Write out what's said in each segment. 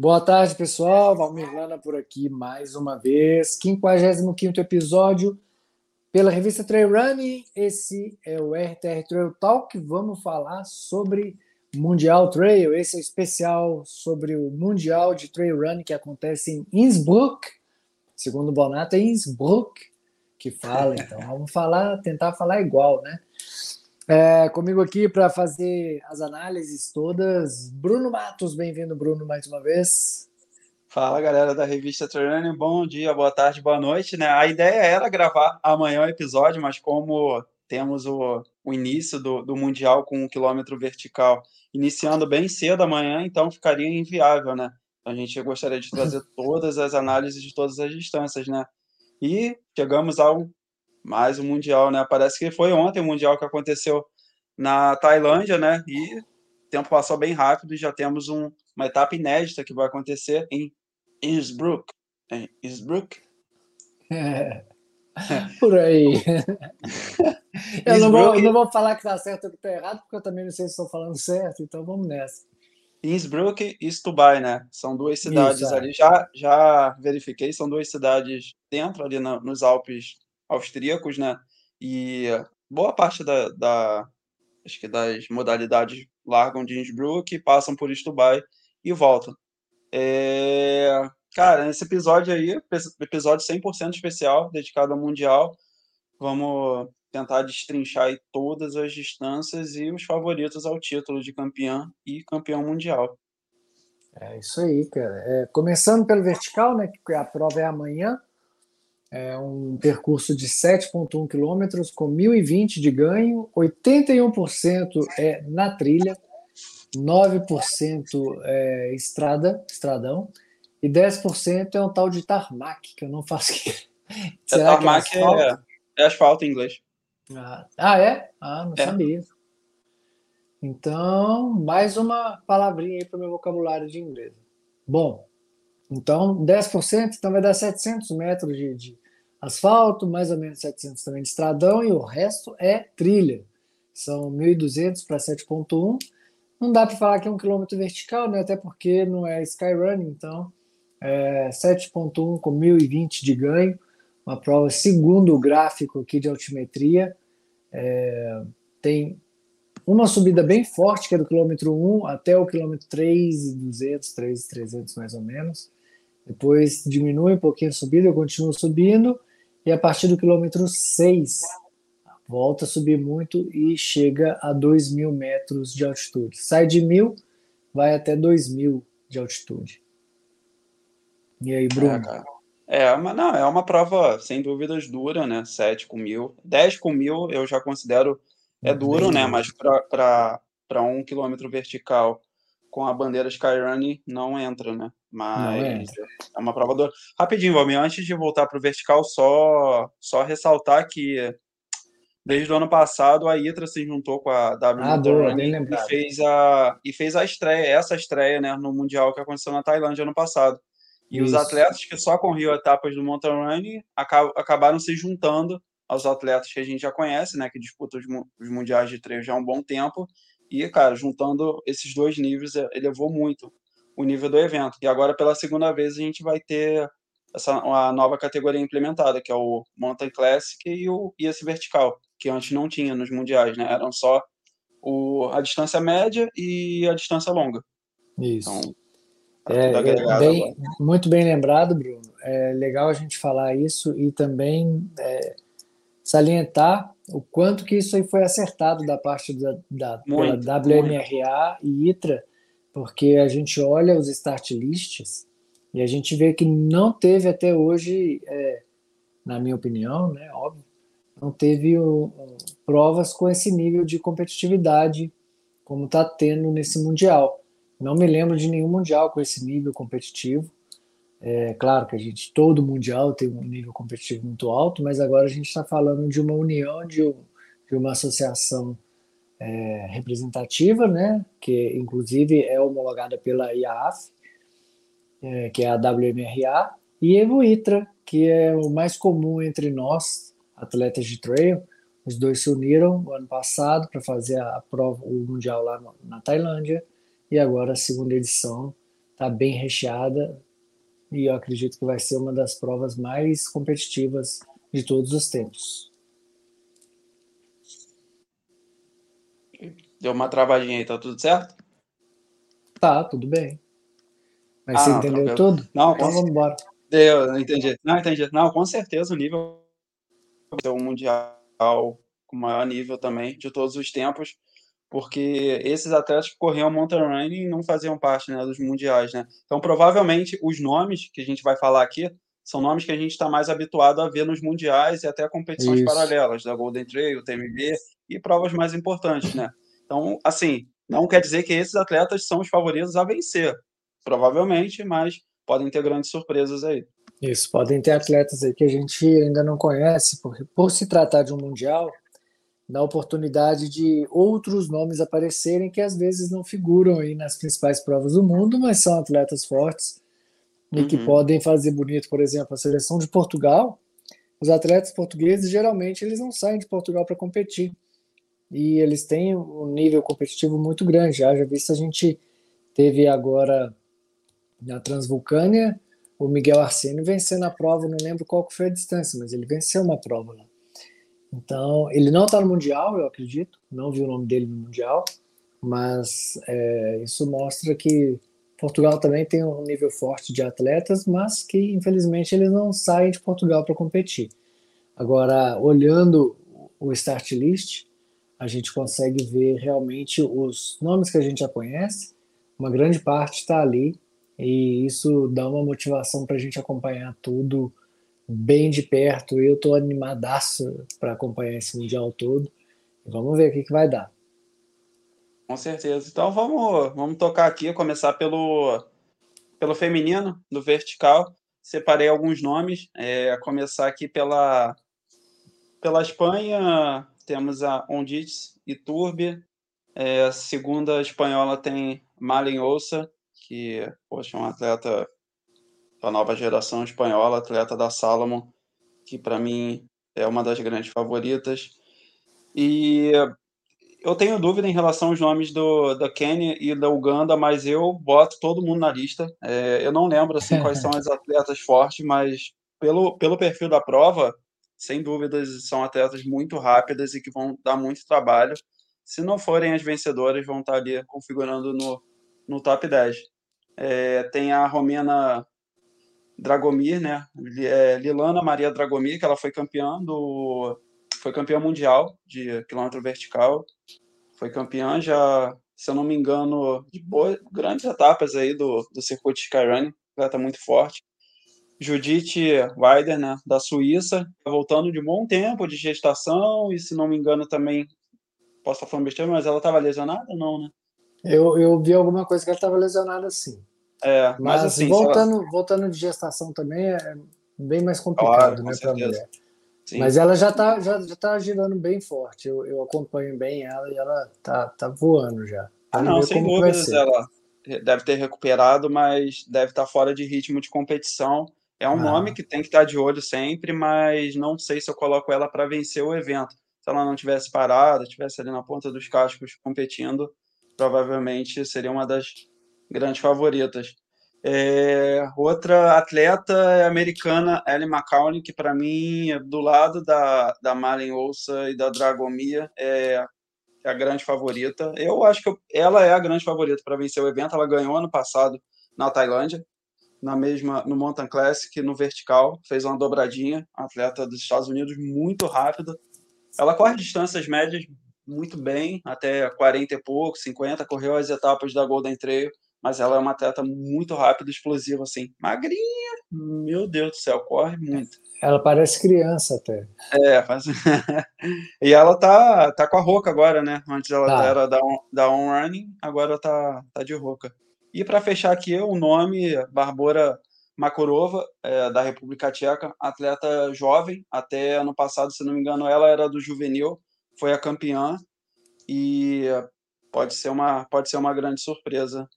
Boa tarde, pessoal. Valmir Lana por aqui mais uma vez. 55 episódio pela revista Trail Running. Esse é o RTR Trail Talk. Vamos falar sobre Mundial Trail. Esse é o especial sobre o Mundial de Trail Running que acontece em Innsbruck. Segundo Bonato, é Innsbruck que fala. Então vamos falar, tentar falar igual, né? É, comigo aqui para fazer as análises todas, Bruno Matos. Bem-vindo, Bruno, mais uma vez. Fala, galera da revista Training. Bom dia, boa tarde, boa noite. Né? A ideia era gravar amanhã o episódio, mas como temos o, o início do, do Mundial com um quilômetro vertical iniciando bem cedo amanhã, então ficaria inviável, né? A gente gostaria de trazer todas as análises de todas as distâncias, né? E chegamos ao mais um Mundial, né? Parece que foi ontem o Mundial que aconteceu na Tailândia, né? E o tempo passou bem rápido e já temos um, uma etapa inédita que vai acontecer em Innsbruck. Em Innsbruck? É. Por aí. eu não vou, não vou falar que está certo ou que está errado, porque eu também não sei se estou falando certo, então vamos nessa. Innsbruck e Stubai, né? São duas cidades Isso, é. ali. Já, já verifiquei, são duas cidades dentro ali na, nos Alpes austríacos, né? E boa parte da, da acho que das modalidades largam de Innsbruck, passam por Stubai e voltam. É... Cara, nesse episódio aí, episódio 100% especial, dedicado ao Mundial, vamos tentar destrinchar todas as distâncias e os favoritos ao título de campeão e campeão mundial. É isso aí, cara. É, começando pelo vertical, né, que a prova é amanhã, é um percurso de 7,1 quilômetros com 1.020 de ganho, 81% é na trilha, 9% é estrada, estradão, e 10% é um tal de tarmac, que eu não faço. Será é, tarmac que é, asfalto? É, é asfalto em inglês. Ah, ah é? Ah, não é. sabia. Então, mais uma palavrinha aí para o meu vocabulário de inglês. Bom, então, 10%, então vai dar 700 metros de, de, asfalto, mais ou menos 700 também de estradão, e o resto é trilha. São 1.200 para 7.1. Não dá para falar que é um quilômetro vertical, né? até porque não é Skyrunning, então é 7.1 com 1.020 de ganho. Uma prova segundo o gráfico aqui de altimetria. É, tem uma subida bem forte, que é do quilômetro 1 até o quilômetro 3,200, 3,300 mais ou menos. Depois diminui um pouquinho a subida, eu continuo subindo, e a partir do quilômetro 6 volta a subir muito e chega a 2 mil metros de altitude. Sai de mil, vai até 2 mil de altitude. E aí, Bruno? É, é, mas não, é uma prova sem dúvidas dura, né? 7 com mil. 10 com mil eu já considero é duro, né? Mas para um quilômetro vertical com a bandeira Skyrunning não entra, né? Mas é uma prova dura. Rapidinho, Valmir, antes de voltar para o vertical, só, só ressaltar que desde o ano passado a Itra se juntou com a W ah, e fez a e fez a estreia, essa estreia, né, no mundial que aconteceu na Tailândia ano passado. E Isso. os atletas que só corriam etapas do mountain running acabaram se juntando aos atletas que a gente já conhece, né, que disputam os, os mundiais de treino já há um bom tempo. E, cara, juntando esses dois níveis, é, elevou muito o nível do evento. E agora, pela segunda vez, a gente vai ter essa uma nova categoria implementada, que é o Mountain Classic e o e esse vertical, que antes não tinha nos mundiais, né? Eram só o, a distância média e a distância longa. Isso. Então, é, é bem, muito bem lembrado, Bruno. É legal a gente falar isso e também é, salientar o quanto que isso aí foi acertado da parte da, da muito, WMRA muito. e ITRA, porque a gente olha os start lists e a gente vê que não teve até hoje, é, na minha opinião, né, óbvio, não teve um, provas com esse nível de competitividade como está tendo nesse Mundial. Não me lembro de nenhum Mundial com esse nível competitivo. É claro que a gente, todo mundial tem um nível competitivo muito alto, mas agora a gente está falando de uma união, de, um, de uma associação é, representativa, né, que inclusive é homologada pela IAAF, é, que é a WMRA, e o ITRA, que é o mais comum entre nós, atletas de trail. Os dois se uniram no ano passado para fazer a prova, o mundial lá na Tailândia, e agora a segunda edição está bem recheada e eu acredito que vai ser uma das provas mais competitivas de todos os tempos. Deu uma travadinha aí, tá tudo certo? Tá, tudo bem. Mas ah, você não, entendeu tudo? Não, então vamos embora. Deu, entendi. Não, entendi. Não, com certeza o nível é um mundial com maior nível também de todos os tempos, porque esses atletas corriam mountain running não faziam parte né, dos mundiais, né? Então, provavelmente, os nomes que a gente vai falar aqui são nomes que a gente está mais habituado a ver nos mundiais e até competições Isso. paralelas, da Golden Trail, TMB e provas mais importantes, né? Então, assim, não quer dizer que esses atletas são os favoritos a vencer, provavelmente, mas podem ter grandes surpresas aí. Isso, podem ter atletas aí que a gente ainda não conhece, porque por se tratar de um mundial, dá oportunidade de outros nomes aparecerem que às vezes não figuram aí nas principais provas do mundo, mas são atletas fortes e que uhum. podem fazer bonito, por exemplo, a seleção de Portugal. Os atletas portugueses geralmente eles não saem de Portugal para competir e eles têm um nível competitivo muito grande. Já já visto a gente teve agora na Transvulcânia o Miguel Arsênio vencendo a prova, não lembro qual foi a distância, mas ele venceu uma prova lá. Então, ele não está no Mundial, eu acredito, não vi o nome dele no Mundial, mas é, isso mostra que Portugal também tem um nível forte de atletas, mas que infelizmente eles não saem de Portugal para competir. Agora, olhando o start list, a gente consegue ver realmente os nomes que a gente já conhece, uma grande parte está ali, e isso dá uma motivação para a gente acompanhar tudo bem de perto. Eu estou animadaço para acompanhar esse Mundial todo. Vamos ver o que, que vai dar. Com certeza. Então vamos, vamos tocar aqui, começar pelo, pelo feminino, do vertical. Separei alguns nomes. É, começar aqui pela, pela Espanha, temos a Ondits e Turbi. É, a segunda espanhola tem Malen Ouça, que poxa, é um atleta da nova geração espanhola, atleta da Salomon, que para mim é uma das grandes favoritas. E eu tenho dúvida em relação aos nomes do, da Quênia e da Uganda, mas eu boto todo mundo na lista. É, eu não lembro assim, quais são as atletas fortes, mas pelo, pelo perfil da prova, sem dúvidas, são atletas muito rápidas e que vão dar muito trabalho. Se não forem as vencedoras, vão estar ali configurando no, no top 10. É, tem a Romena Dragomir, né? É, Lilana Maria Dragomir, que ela foi campeã do foi campeã mundial de quilômetro vertical, foi campeã já, se eu não me engano, de boas, grandes etapas aí do, do circuito Skyrunning, atleta muito forte. Judith Weider, né, da Suíça, tá voltando de bom tempo de gestação e, se não me engano, também, posso estar falando besteira, mas ela estava lesionada ou não, né? Eu, eu vi alguma coisa que ela estava lesionada, sim. É, mas, mas assim, voltando, ela... voltando de gestação também é bem mais complicado, claro, né, para mulher. Sim. Mas ela já está já, já tá girando bem forte. Eu, eu acompanho bem ela e ela tá, tá voando já. Ah, não, sem dúvidas ela deve ter recuperado, mas deve estar tá fora de ritmo de competição. É um ah. nome que tem que estar tá de olho sempre, mas não sei se eu coloco ela para vencer o evento. Se ela não tivesse parado, tivesse ali na ponta dos cascos competindo, provavelmente seria uma das grandes favoritas. É, outra atleta é americana, Ellie McCowney, que para mim, do lado da, da Malen Ouça e da Dragomir, é, é a grande favorita. Eu acho que eu, ela é a grande favorita para vencer o evento. Ela ganhou ano passado na Tailândia, na mesma no Mountain Classic, no vertical, fez uma dobradinha, atleta dos Estados Unidos muito rápida. Ela corre distâncias médias muito bem, até 40 e pouco, 50, correu as etapas da Golden Trail mas ela é uma atleta muito rápida, explosiva, assim. Magrinha, meu Deus do céu, corre muito. Ela parece criança até. É, faz... e ela tá, tá com a Roca agora, né? Antes ela tá. era da, on, da On Running, agora tá, tá de Roca. E para fechar aqui, o nome, Barbora Makurova, é, da República Tcheca, atleta jovem, até ano passado, se não me engano, ela era do juvenil, foi a campeã e pode ser uma, pode ser uma grande surpresa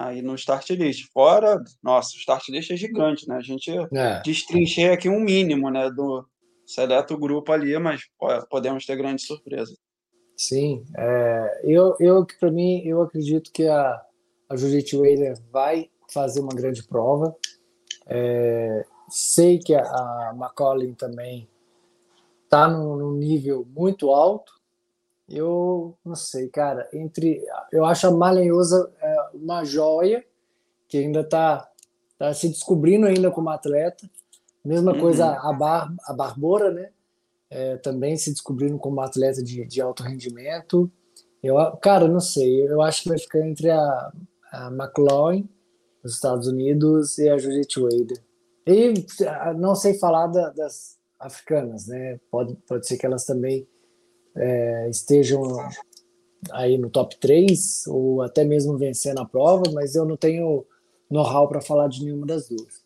aí no start list. Fora, nossa, o start list é gigante, né? A gente é. destrinchei aqui um mínimo, né, do seleto grupo ali, mas podemos ter grandes surpresas. Sim, é, eu, eu para mim, eu acredito que a, a Judith Weiler vai fazer uma grande prova. É, sei que a, a McCollin também está num, num, nível muito alto. Eu não sei, cara. Entre, eu acho a Malenhosa é, uma joia que ainda está tá se descobrindo ainda como atleta. Mesma uhum. coisa a, Bar, a Barbora, né? É, também se descobrindo como atleta de, de alto rendimento. Eu, cara, não sei. Eu acho que vai ficar entre a, a McLaughlin, dos Estados Unidos, e a Judith Wader. E não sei falar da, das africanas, né? Pode, pode ser que elas também é, estejam aí no top 3 ou até mesmo vencendo a prova, mas eu não tenho know-how para falar de nenhuma das duas.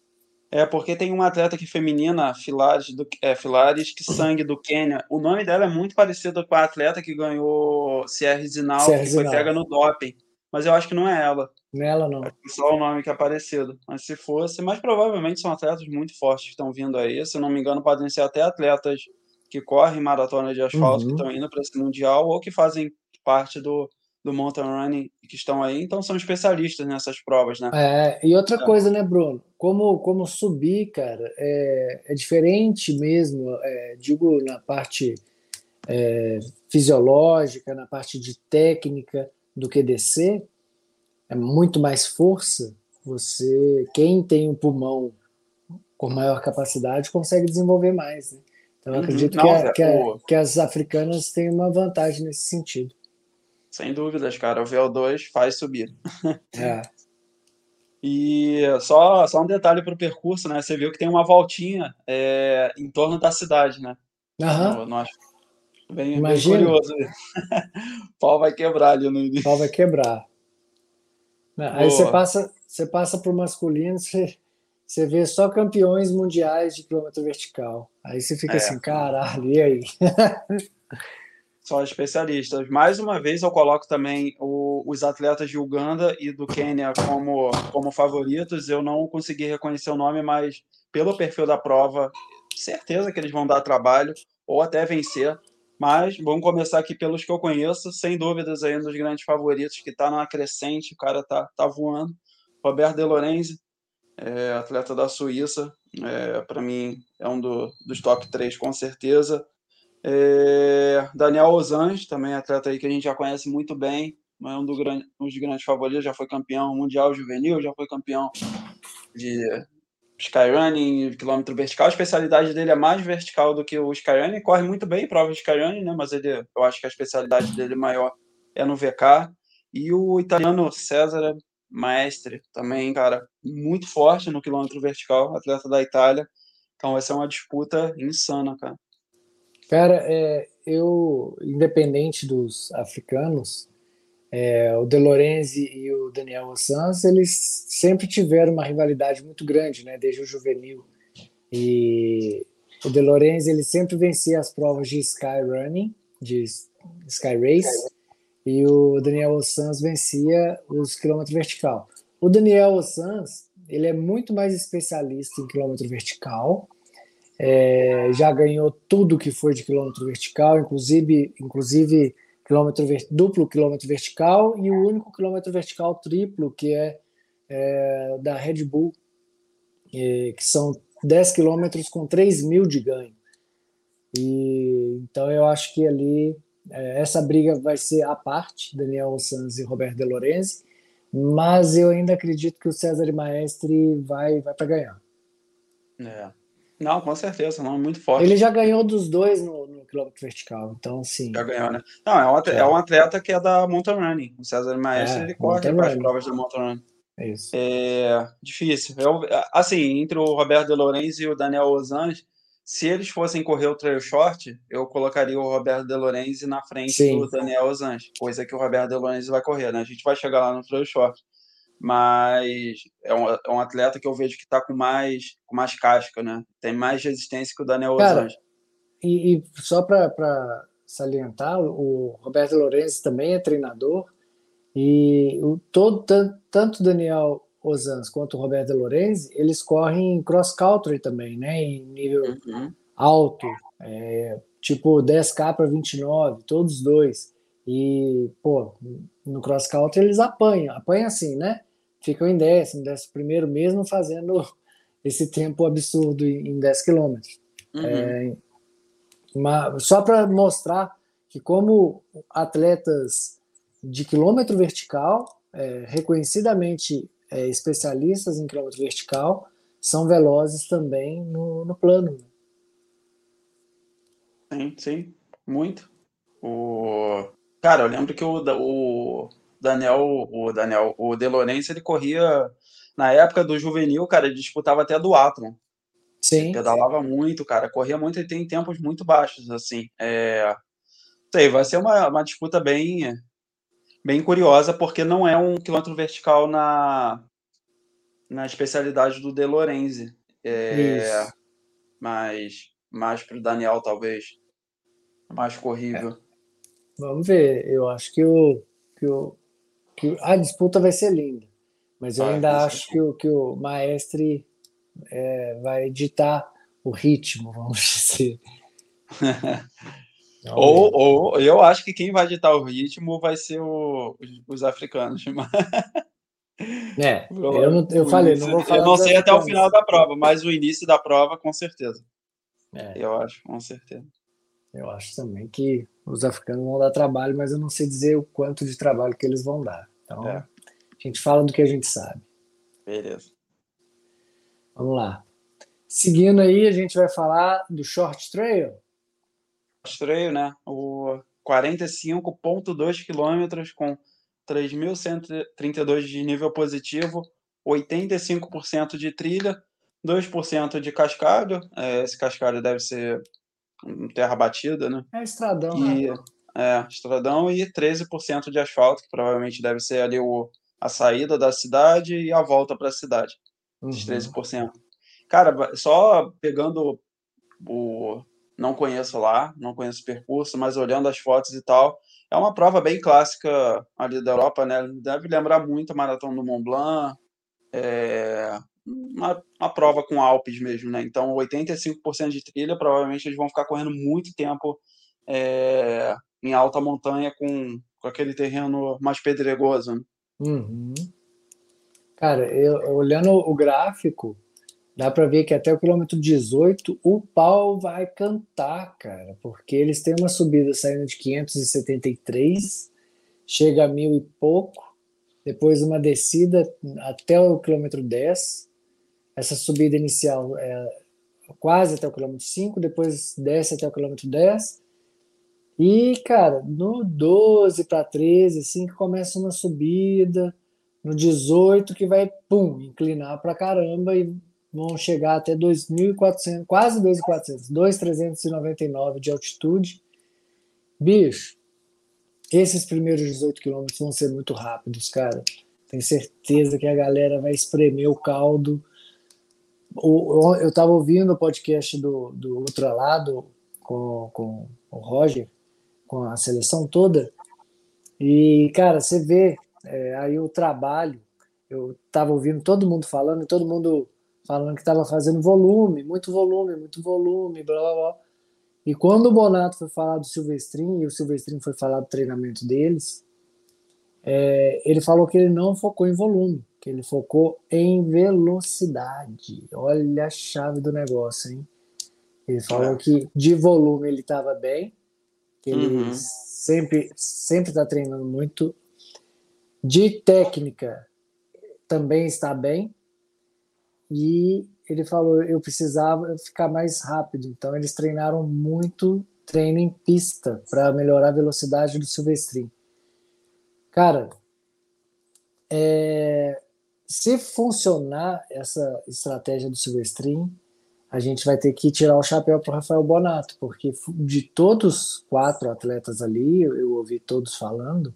É, porque tem uma atleta aqui feminina, Filares, do, é, Filares que sangue do Quênia. O nome dela é muito parecido com a atleta que ganhou Sierra Zinal, que foi pega no doping. Mas eu acho que não é ela. Nela não. É só o nome que é parecido. Mas se fosse, mas provavelmente são atletas muito fortes que estão vindo aí. Se não me engano, podem ser até atletas que correm maratona de asfalto, uhum. que estão indo para esse mundial, ou que fazem parte do, do mountain running que estão aí, então são especialistas nessas provas, né? É, e outra é. coisa, né, Bruno? Como, como subir, cara, é, é diferente mesmo, é, digo na parte é, fisiológica, na parte de técnica do que descer, é muito mais força. Você, quem tem um pulmão com maior capacidade, consegue desenvolver mais, né? Então, eu uhum. acredito que, a, que, a, que as africanas têm uma vantagem nesse sentido. Sem dúvidas, cara. O VO2 faz subir. É. E só, só um detalhe para o percurso, né? Você viu que tem uma voltinha é, em torno da cidade, né? Aham. No, bem, bem curioso. o pau vai quebrar ali no início. O pau vai quebrar. Aí você passa, você passa para o masculino, você, você vê só campeões mundiais de quilômetro vertical. Aí você fica é. assim, caralho, e aí? só especialistas. Mais uma vez, eu coloco também o, os atletas de Uganda e do Quênia como, como favoritos. Eu não consegui reconhecer o nome, mas pelo perfil da prova, certeza que eles vão dar trabalho ou até vencer. Mas vamos começar aqui pelos que eu conheço, sem dúvidas aí um dos grandes favoritos, que está na crescente, o cara tá, tá voando. Roberto De Lorenzi, é, atleta da Suíça, é, para mim é um do, dos top 3 com certeza. É, Daniel Osange, também atleta aí que a gente já conhece muito bem, é um, do grande, um dos grandes favoritos, já foi campeão mundial juvenil, já foi campeão de skyrunning, quilômetro vertical. A especialidade dele é mais vertical do que o skyrunning, corre muito bem em prova de skyrunning, né? mas ele, eu acho que a especialidade dele maior é no VK. E o italiano César Maestre, também, cara, muito forte no quilômetro vertical, atleta da Itália. Então vai ser uma disputa insana, cara. Cara, é, eu, independente dos africanos, é, o De Lorenzi e o Daniel Sanz, eles sempre tiveram uma rivalidade muito grande, né, desde o juvenil. E o De Lorenzi, ele sempre vencia as provas de sky running, de sky race, e o Daniel Sanz vencia os quilômetros vertical. O Daniel Sanz, ele é muito mais especialista em quilômetro vertical, é, já ganhou tudo que foi de quilômetro vertical, inclusive, inclusive quilômetro duplo quilômetro vertical e o único quilômetro vertical triplo que é, é da Red Bull, é, que são 10 quilômetros com 3 mil de ganho. E então eu acho que ali essa briga vai ser à parte, Daniel Sanz e Roberto De Lorenzi, mas eu ainda acredito que o César Maestre vai, vai para ganhar. É. Não, com certeza, não, muito forte. Ele já ganhou dos dois no, no quilômetro vertical, então sim. Já ganhou, né? Não, é um, atleta, é um atleta que é da mountain running. O César Maestro, é, ele corre para as provas da mountain running. É isso. É difícil. Eu, assim, entre o Roberto De Lorenzi e o Daniel Osange, se eles fossem correr o trail short, eu colocaria o Roberto De Lorenzi na frente sim. do Daniel Osange, coisa que o Roberto De Lorenzi vai correr, né? A gente vai chegar lá no trail short mas é um, é um atleta que eu vejo que está com mais, com mais casca, né? Tem mais resistência que o Daniel Cara, E, e só para salientar, o Roberto Lourenço também é treinador e o, todo, tanto, tanto Daniel Osans quanto o Roberto Lorenzi, eles correm cross country também, né? Em nível uhum. alto, é, tipo 10K para 29, todos dois. E, pô, no cross country eles apanham, apanham assim, né? ficam em décimo, décimo primeiro, mesmo fazendo esse tempo absurdo em 10 quilômetros. Uhum. É, só para mostrar que como atletas de quilômetro vertical, é, reconhecidamente é, especialistas em quilômetro vertical, são velozes também no, no plano. Sim, sim, muito. O... Cara, eu lembro que o, o Daniel, o Daniel, o De Lorenzo, ele corria na época do juvenil, cara, ele disputava até do Athlon. Sim. Ele pedalava muito, cara, corria muito e tem tempos muito baixos, assim. É... Sei, vai ser uma, uma disputa bem, bem curiosa, porque não é um quilômetro vertical na, na especialidade do De Lorenzi. É... Mas mais para o Daniel, talvez. Mais corrível. É. Vamos ver. Eu acho que, o, que, o, que a disputa vai ser linda. Mas eu ah, ainda acho que o, que o Maestre é, vai editar o ritmo, vamos dizer. ou, ou eu acho que quem vai editar o ritmo vai ser o, os, os africanos. É, eu, não, eu falei, não vou falar. Eu não sei até o final da prova, mas o início da prova, com certeza. É. Eu acho, com certeza. Eu acho também que os africanos vão dar trabalho, mas eu não sei dizer o quanto de trabalho que eles vão dar. Então, é. a gente fala do que a gente sabe. Beleza. Vamos lá. Seguindo aí, a gente vai falar do short trail. Trail, né? O 45,2 quilômetros com 3.132 de nível positivo, 85% de trilha, 2% de cascalho. É, esse cascalho deve ser terra batida, né? É estradão, e, né? É, estradão e 13% de asfalto, que provavelmente deve ser ali o, a saída da cidade e a volta para a cidade. Uhum. Esses 13%. Cara, só pegando o. Não conheço lá, não conheço o percurso, mas olhando as fotos e tal, é uma prova bem clássica ali da Europa, né? Deve lembrar muito a Maratona do Mont Blanc, é, uma, uma, prova com Alpes mesmo, né? Então, 85% de trilha, provavelmente eles vão ficar correndo muito tempo é, em alta montanha com, com aquele terreno mais pedregoso. Né? Uhum. Cara, eu, olhando o gráfico, dá para ver que até o quilômetro 18 o pau vai cantar, cara, porque eles têm uma subida saindo de 573, chega a mil e pouco, depois uma descida até o quilômetro 10, essa subida inicial é quase até o quilômetro 5, depois desce até o quilômetro 10. E, cara, no 12 para 13, assim, que começa uma subida, no 18 que vai, pum, inclinar para caramba e vão chegar até 2.400, quase 2.400, 2.399 de altitude. Bicho, esses primeiros 18 quilômetros vão ser muito rápidos, cara. Tenho certeza que a galera vai espremer o caldo eu estava ouvindo o podcast do, do outro lado com, com o Roger, com a seleção toda, e, cara, você vê é, aí o trabalho. Eu estava ouvindo todo mundo falando, todo mundo falando que estava fazendo volume, muito volume, muito volume, blá blá blá. E quando o Bonato foi falar do Silvestrin e o Silvestrin foi falar do treinamento deles, é, ele falou que ele não focou em volume que ele focou em velocidade. Olha a chave do negócio, hein? Ele falou é. que de volume ele estava bem, que ele uhum. sempre sempre está treinando muito. De técnica também está bem. E ele falou, eu precisava ficar mais rápido. Então eles treinaram muito treino em pista para melhorar a velocidade do Silvestrin. Cara, é, se funcionar essa estratégia do Silvestrin, a gente vai ter que tirar o chapéu para o Rafael Bonato, porque de todos os quatro atletas ali, eu ouvi todos falando,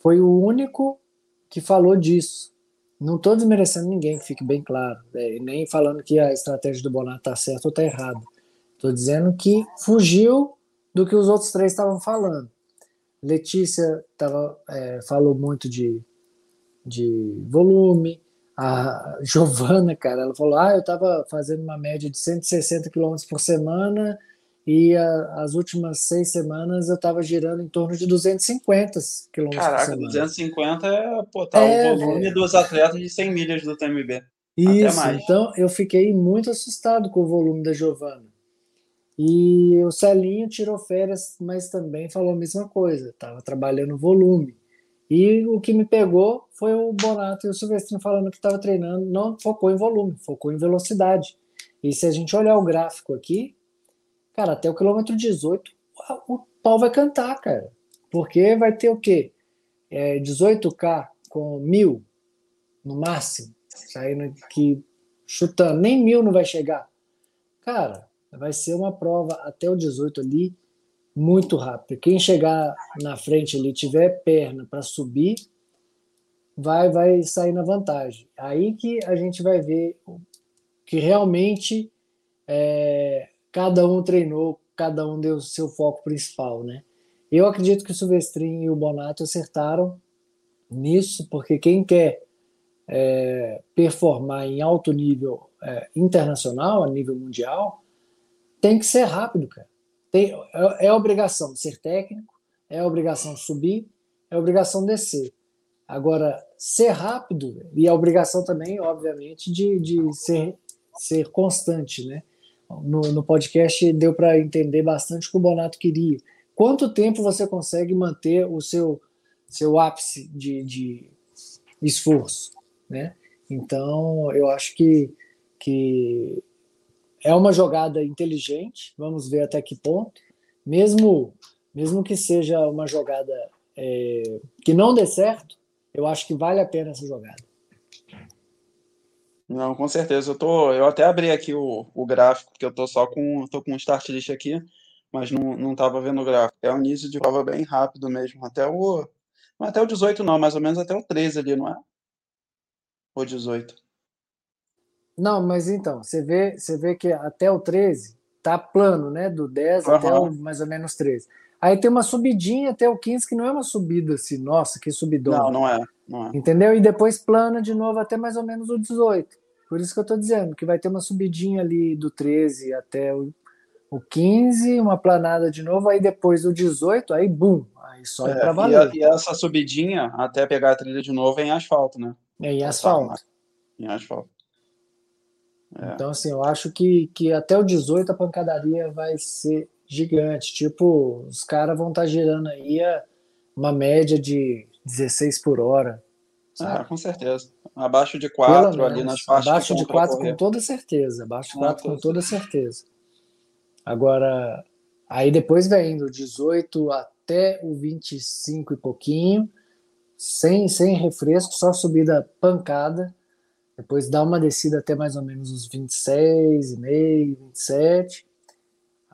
foi o único que falou disso. Não estou desmerecendo ninguém, que fique bem claro, né? nem falando que a estratégia do Bonato está certa ou está errada. Estou dizendo que fugiu do que os outros três estavam falando. Letícia tava, é, falou muito de de volume. A Giovana, cara, ela falou: ah, eu estava fazendo uma média de 160 km por semana e a, as últimas seis semanas eu estava girando em torno de 250 quilômetros por semana. 250 é, pô, tá é, o volume é. dos atletas de 100 milhas do TMB. Isso, então eu fiquei muito assustado com o volume da Giovana. E o Celinho tirou férias, mas também falou a mesma coisa, estava trabalhando volume. E o que me pegou foi o Bonato e o Silvestrinho falando que estava treinando, não focou em volume, focou em velocidade. E se a gente olhar o gráfico aqui, cara, até o quilômetro 18, o pau vai cantar, cara. Porque vai ter o quê? É, 18K com mil no máximo, saindo aqui chutando, nem mil não vai chegar. Cara, vai ser uma prova até o 18 ali muito rápido. Quem chegar na frente ali tiver perna para subir, vai vai sair na vantagem. Aí que a gente vai ver que realmente é, cada um treinou, cada um deu seu foco principal, né? Eu acredito que o Silvestrin e o Bonato acertaram nisso, porque quem quer é, performar em alto nível é, internacional, a nível mundial, tem que ser rápido, cara. Tem, é, é obrigação ser técnico, é obrigação subir, é obrigação descer. Agora, ser rápido, e a obrigação também, obviamente, de, de ser ser constante, né? No, no podcast deu para entender bastante o que o Bonato queria. Quanto tempo você consegue manter o seu, seu ápice de, de esforço, né? Então, eu acho que, que é uma jogada inteligente, vamos ver até que ponto, mesmo, mesmo que seja uma jogada é, que não dê certo, eu acho que vale a pena essa jogada. Não, com certeza. Eu, tô, eu até abri aqui o, o gráfico, porque eu tô só com, tô com o start list aqui, mas não, não tava vendo o gráfico. É um início de prova bem rápido mesmo, até o. Não até o 18, não, mais ou menos até o 13 ali, não é? Ou 18. Não, mas então, você vê, você vê que até o 13 tá plano, né? Do 10 uhum. até o mais ou menos 13. Aí tem uma subidinha até o 15, que não é uma subida assim, nossa, que subidão. Não, não é, não é. Entendeu? E depois plana de novo até mais ou menos o 18. Por isso que eu tô dizendo que vai ter uma subidinha ali do 13 até o, o 15, uma planada de novo, aí depois o 18, aí bum, aí só é, pra valer. E, e, essa subidinha até pegar a trilha de novo é em asfalto, né? É em asfalto. Em asfalto. É. Então, assim, eu acho que, que até o 18 a pancadaria vai ser gigante. Tipo, os caras vão estar tá girando aí uma média de 16 por hora. Ah, com certeza. Abaixo de 4 ali nas partes. Abaixo de 4 com toda certeza. Abaixo de 4 com toda certeza. Agora, aí depois vem do 18 até o 25 e pouquinho, sem, sem refresco, só subida pancada. Depois dá uma descida até mais ou menos uns 26, e meio, 27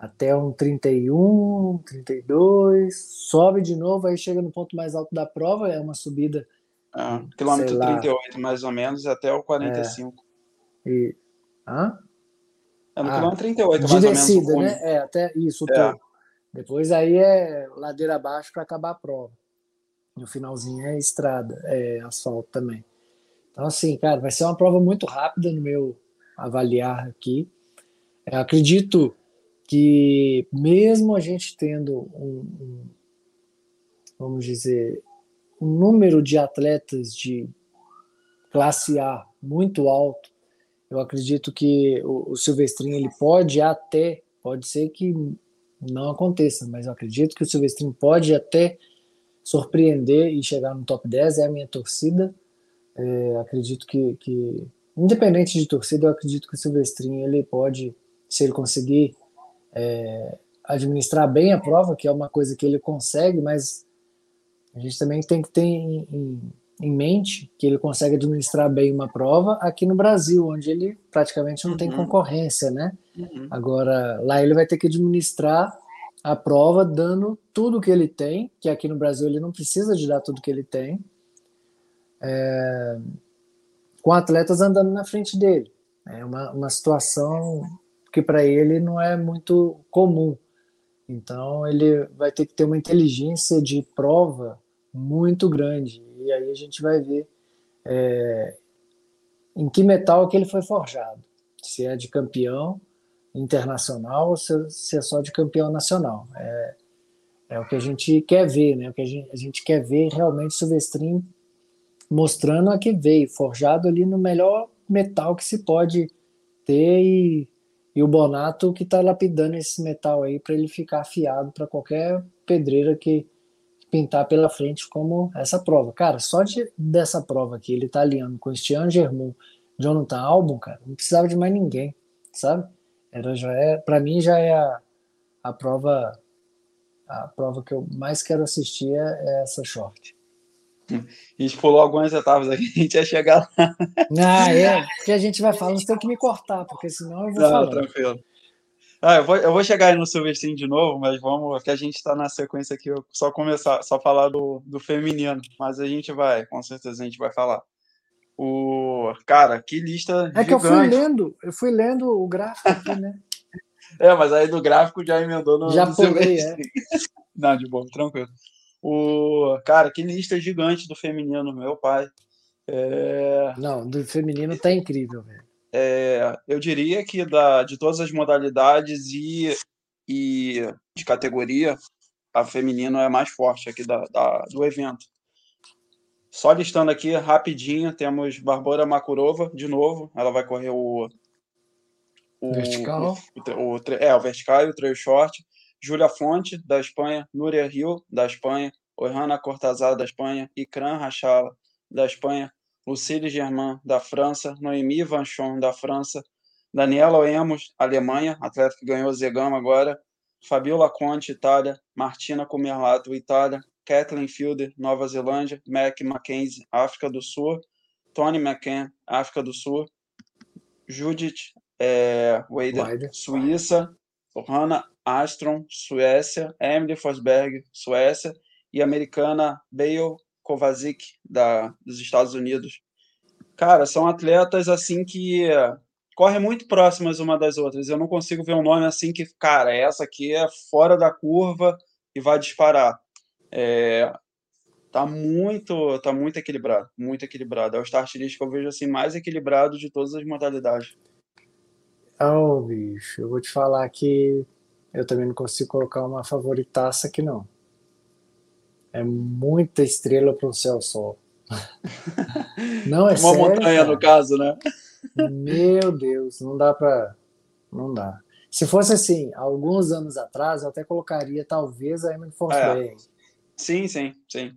até um 31, 32, sobe de novo, aí chega no ponto mais alto da prova, é uma subida. Ah, quilômetro 38, mais ou menos, até o 45. É, e, hã? É no ah, quilômetro 38, de mais descida, ou menos. né? É, até isso, é. Depois aí é ladeira abaixo para acabar a prova. No finalzinho é estrada, é asfalto também. Então, assim, cara, vai ser uma prova muito rápida no meu avaliar aqui. Eu acredito que mesmo a gente tendo um, um, vamos dizer, um número de atletas de classe A muito alto, eu acredito que o, o Silvestrinho ele pode até, pode ser que não aconteça, mas eu acredito que o Silvestrinho pode até surpreender e chegar no top 10, é a minha torcida. É, acredito que, que, independente de torcida, eu acredito que o Silvestrinho ele pode, se ele conseguir é, administrar bem a prova, que é uma coisa que ele consegue, mas a gente também tem que ter em, em, em mente que ele consegue administrar bem uma prova aqui no Brasil, onde ele praticamente não uhum. tem concorrência, né? Uhum. Agora, lá ele vai ter que administrar a prova dando tudo que ele tem, que aqui no Brasil ele não precisa de dar tudo que ele tem, é, com atletas andando na frente dele. É uma, uma situação que para ele não é muito comum. Então ele vai ter que ter uma inteligência de prova muito grande. E aí a gente vai ver é, em que metal que ele foi forjado. Se é de campeão internacional ou se, se é só de campeão nacional. É, é o que a gente quer ver, né? O que a gente, a gente quer ver realmente Silvestrin mostrando a que veio, forjado ali no melhor metal que se pode ter e, e o Bonato que está lapidando esse metal aí para ele ficar afiado para qualquer pedreira que pintar pela frente como essa prova. Cara, só de, dessa prova aqui, ele tá alinhando com Stian Germont, Jonathan Albon, cara, não precisava de mais ninguém, sabe? Era já é, para mim já é a, a prova a prova que eu mais quero assistir é, é essa short. A gente pulou algumas etapas aqui, a gente ia chegar lá. Ah, é, porque a gente vai falar, você tem que me cortar, porque senão eu vou falar. tranquilo. Ah, eu vou, eu vou chegar aí no Silvestrinho de novo, mas vamos, que a gente está na sequência aqui, eu só começar, só falar do, do feminino, mas a gente vai, com certeza a gente vai falar. O cara, que lista É gigante. que eu fui lendo, eu fui lendo o gráfico aqui, né? é, mas aí do gráfico já emendou no, já no pulei, é. Não, de boa, tranquilo. O cara, que lista gigante do feminino, meu pai. É... Não, do feminino tá incrível, velho é, eu diria que da, de todas as modalidades e, e de categoria, a feminina é mais forte aqui da, da, do evento. Só listando aqui rapidinho, temos Barbara Makurova, de novo, ela vai correr o. o vertical. O, o, é, o vertical e o trail short. Júlia Fonte, da Espanha. Núria Rio, da Espanha. Ohana Cortazar, da Espanha. Ikran Rachala, da Espanha. Lucille Germain, da França, Noemi Vanchon, da França, Daniela Oemos, Alemanha, atleta que ganhou o Zegama agora, Fabiola Conte, Itália, Martina Comerlato, Itália, Kathleen Fielder, Nova Zelândia, Mac Mackenzie, África do Sul, Tony McCann, África do Sul, Judith é, Wader, Suíça, Hannah Astron, Suécia, Emily Forsberg, Suécia, e americana Bale Kovacic da, dos Estados Unidos. Cara, são atletas assim que correm muito próximas uma das outras. Eu não consigo ver um nome assim que, cara, essa aqui é fora da curva e vai disparar. É, tá muito, tá muito equilibrado, muito equilibrado. É o start list que eu vejo assim mais equilibrado de todas as modalidades. Oh, bicho, eu vou te falar que eu também não consigo colocar uma favoritaça aqui não. É muita estrela para um céu só. Não é Uma sério, montanha, cara. no caso, né? Meu Deus, não dá para. Não dá. Se fosse assim, alguns anos atrás, eu até colocaria talvez a Emily Forsberg. É. Sim, sim, sim.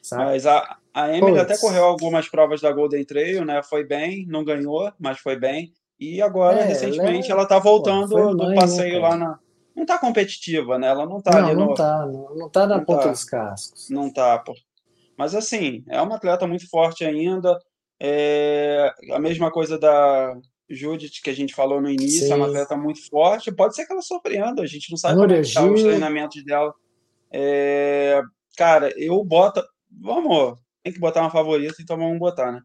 Sabe? Mas a, a Emily Puts. até correu algumas provas da Golden Trail, né? Foi bem, não ganhou, mas foi bem. E agora, é, recentemente, ela, é... ela tá voltando Pô, do passeio né, lá na, não tá competitiva, né? Ela não tá não, não no... tá, não, não tá na não ponta tá, dos cascos. Não tá, pô. Mas assim, é uma atleta muito forte ainda. É a mesma coisa da Judith que a gente falou no início, Sim. é uma atleta muito forte. Pode ser que ela surpreenda, a gente não sabe como é tá os treinamentos dela. É... Cara, eu boto. Vamos, tem que botar uma favorita, então vamos botar, né?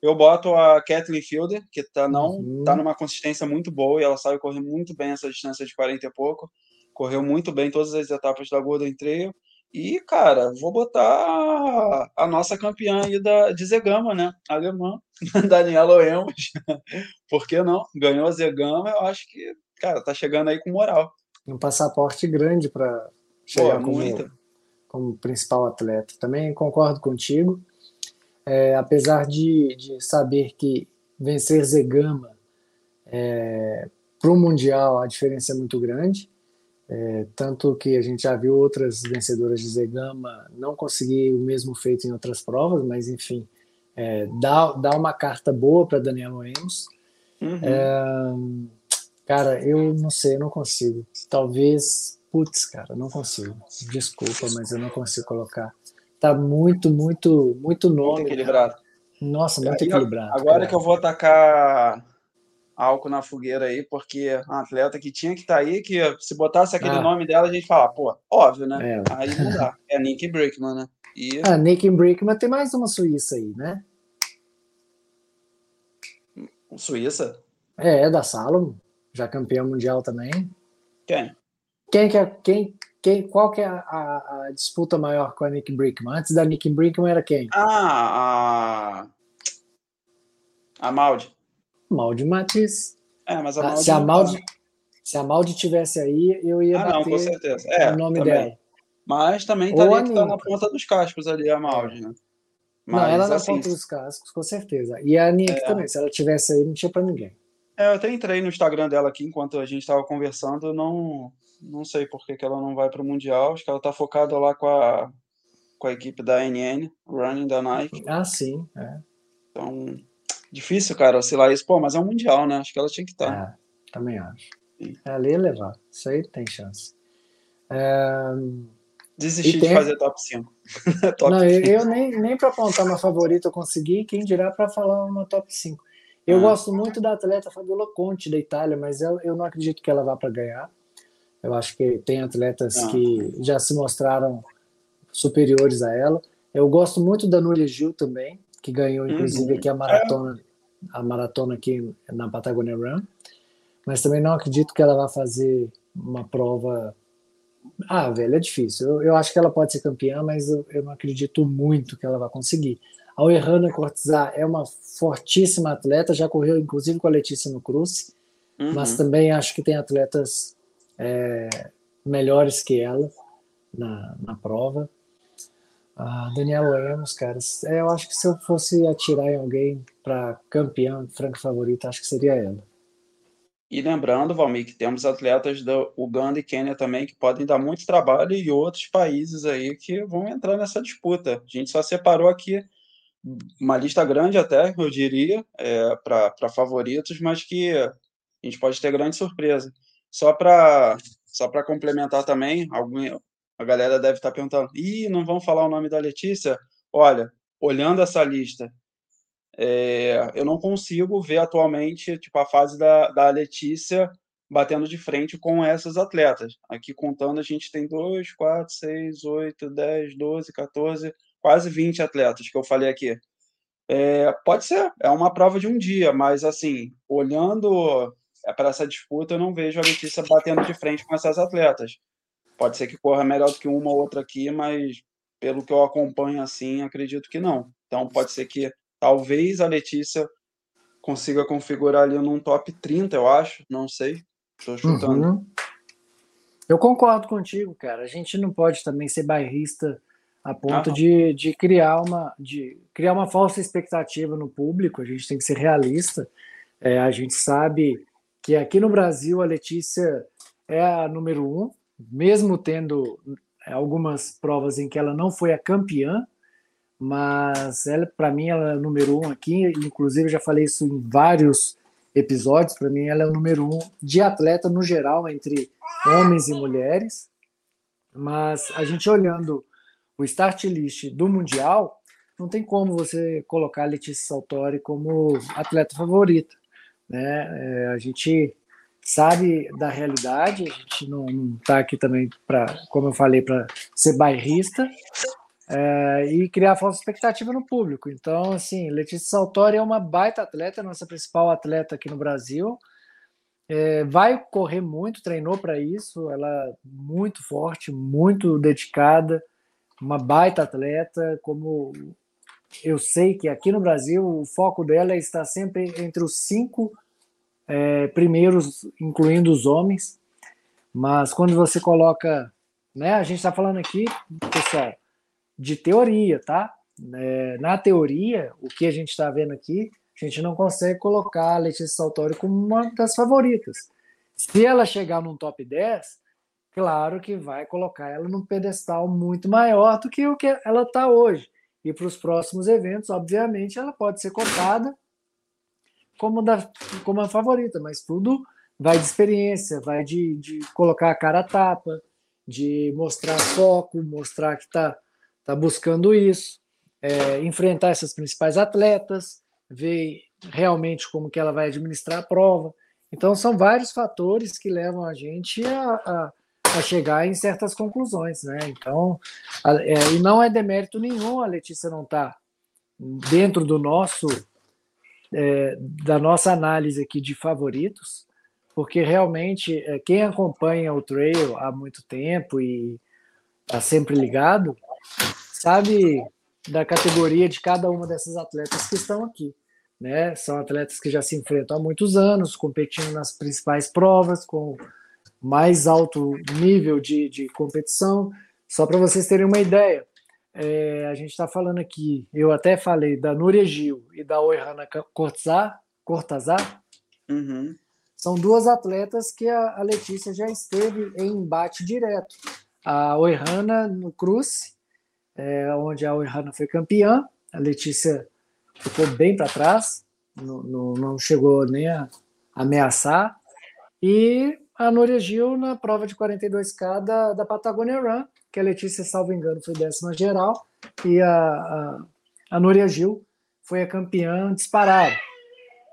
Eu boto a Kathleen Fielder, que tá, não, uhum. tá numa consistência muito boa e ela sabe correr muito bem essa distância de 40 e pouco. Correu muito bem todas as etapas da Golden Trail. E, cara, vou botar a nossa campeã aí da, de Zegama, né? Alemã, Daniela Oemos. Por que não? Ganhou a Zegama, eu acho que, cara, tá chegando aí com moral. Um passaporte grande para chegar Pô, como, como principal atleta. Também concordo contigo é, apesar de, de, saber que vencer Zegama é, para o Mundial a diferença é muito grande, é, tanto que a gente já viu outras vencedoras de Zegama não conseguir o mesmo feito em outras provas, mas enfim, é, dá, dá uma carta boa para Daniel Lemos. Uhum. É, cara, eu não sei, eu não consigo. Talvez, putz, cara, não consigo. Desculpa, mas eu não consigo colocar tá muito, muito, muito nome. Muito equilibrado. Nossa, muito aí, equilibrado. Agora cara. que eu vou atacar álcool na fogueira aí, porque um atleta que tinha que estar tá aí, que se botasse aquele ah. nome dela, a gente fala, pô, óbvio, né? É. Aí não dá. É Nick Brickman, né? E... Ah, Nick Brickman tem mais uma Suíça aí, né? Suíça? É, é da Salomon, já campeão mundial também. Quem? Quem que é, quem quem, qual que é a, a, a, disputa maior com a Nick Brickman? Antes da Nick Brickman era quem? Ah, a. A Maldi. Maldi Matiz. É, mas a Maldi. se, a Maldi Se a Maldi tivesse aí, eu ia ah, bater não, com certeza. É, o nome também. dela. Mas também estaria que tá na ponta dos cascos ali, a Maldi, né? Mas, não, ela na assim, ponta dos cascos, com certeza. E a Nick é. também, se ela tivesse aí, não tinha para ninguém. É, eu até entrei no Instagram dela aqui enquanto a gente estava conversando, não não sei por que, que ela não vai para o Mundial, acho que ela está focada lá com a, com a equipe da NN, Running da Nike. Ah, sim, é. Então, difícil, cara, lá isso. Pô, mas é um Mundial, né? Acho que ela tinha que estar. Tá. É, também acho. Sim. É ali levar. Isso aí tem chance. É... Desistir tem... de fazer top 5. top não, 5. eu, eu nem, nem para apontar uma favorita eu consegui, quem dirá para falar uma top 5. Eu ah. gosto muito da atleta Fabiola Conte da Itália, mas eu, eu não acredito que ela vá para ganhar. Eu acho que tem atletas ah. que já se mostraram superiores a ela. Eu gosto muito da Núria Gil também, que ganhou inclusive uhum. aqui a maratona, a maratona aqui na Patagonia Run. Mas também não acredito que ela vá fazer uma prova ah, velho, é difícil. Eu, eu, acho que ela pode ser campeã, mas eu, eu não acredito muito que ela vai conseguir. A Oerhana Cortizar é uma fortíssima atleta, já correu inclusive com a Letícia no Cruze, uhum. mas também acho que tem atletas é, melhores que ela na, na prova. A Daniela Lemos, cara, é, eu acho que se eu fosse atirar em alguém para campeã, franca favorita, acho que seria ela. E lembrando, Valmir, que temos atletas da Uganda e Quênia também que podem dar muito trabalho e outros países aí que vão entrar nessa disputa. A gente só separou aqui uma lista grande até, eu diria, é, para favoritos, mas que a gente pode ter grande surpresa. Só para só complementar também, algum, a galera deve estar perguntando, ih, não vão falar o nome da Letícia? Olha, olhando essa lista é, eu não consigo ver atualmente tipo, a fase da, da Letícia batendo de frente com essas atletas. Aqui contando, a gente tem 2, 4, 6, 8, 10, 12, 14, quase 20 atletas que eu falei aqui. É, pode ser, é uma prova de um dia, mas assim, olhando para essa disputa, eu não vejo a Letícia batendo de frente com essas atletas. Pode ser que corra melhor do que uma ou outra aqui, mas pelo que eu acompanho assim, acredito que não. Então pode ser que Talvez a Letícia consiga configurar ali num top 30, eu acho. Não sei. Estou chutando. Uhum. Eu concordo contigo, cara. A gente não pode também ser bairrista a ponto de, de, criar uma, de criar uma falsa expectativa no público. A gente tem que ser realista. É, a gente sabe que aqui no Brasil a Letícia é a número um, mesmo tendo algumas provas em que ela não foi a campeã, mas ela, para mim, ela é o número um aqui. Inclusive, eu já falei isso em vários episódios. Para mim, ela é o número um de atleta no geral entre homens e mulheres. Mas a gente olhando o start list do mundial, não tem como você colocar a Letícia Saltori como atleta favorita, né? É, a gente sabe da realidade, a gente não está aqui também para, como eu falei, para ser bairrista, é, e criar falsa expectativa no público. Então, assim, Letícia Saltori é uma baita atleta, nossa principal atleta aqui no Brasil. É, vai correr muito, treinou para isso. Ela muito forte, muito dedicada, uma baita atleta. Como eu sei que aqui no Brasil o foco dela está sempre entre os cinco é, primeiros, incluindo os homens. Mas quando você coloca, né? A gente está falando aqui, pessoal de teoria, tá? É, na teoria, o que a gente está vendo aqui, a gente não consegue colocar a Letícia Saltori como uma das favoritas. Se ela chegar num top 10, claro que vai colocar ela num pedestal muito maior do que o que ela está hoje. E para os próximos eventos, obviamente, ela pode ser cotada como, da, como a favorita, mas tudo vai de experiência, vai de, de colocar a cara a tapa, de mostrar foco, mostrar que está está buscando isso, é, enfrentar essas principais atletas, ver realmente como que ela vai administrar a prova. Então são vários fatores que levam a gente a, a, a chegar em certas conclusões, né? Então, a, é, e não é demérito nenhum a Letícia não estar tá dentro do nosso é, da nossa análise aqui de favoritos, porque realmente é, quem acompanha o trail há muito tempo e está sempre ligado sabe da categoria de cada uma dessas atletas que estão aqui. Né? São atletas que já se enfrentam há muitos anos, competindo nas principais provas, com mais alto nível de, de competição. Só para vocês terem uma ideia, é, a gente está falando aqui, eu até falei da Núria Gil e da Oihana Cortazar, Cortazar uhum. são duas atletas que a, a, Letícia já esteve em embate direto. A Oihana no cruze, é, onde a Oihana foi campeã, a Letícia ficou bem para trás, não, não, não, chegou nem a ameaçar, e a Núria Gil na prova de 42K da, da Patagonia Run, que a Letícia, salvo engano, foi décima geral, e a, a, a Núria Gil foi a campeã disparada.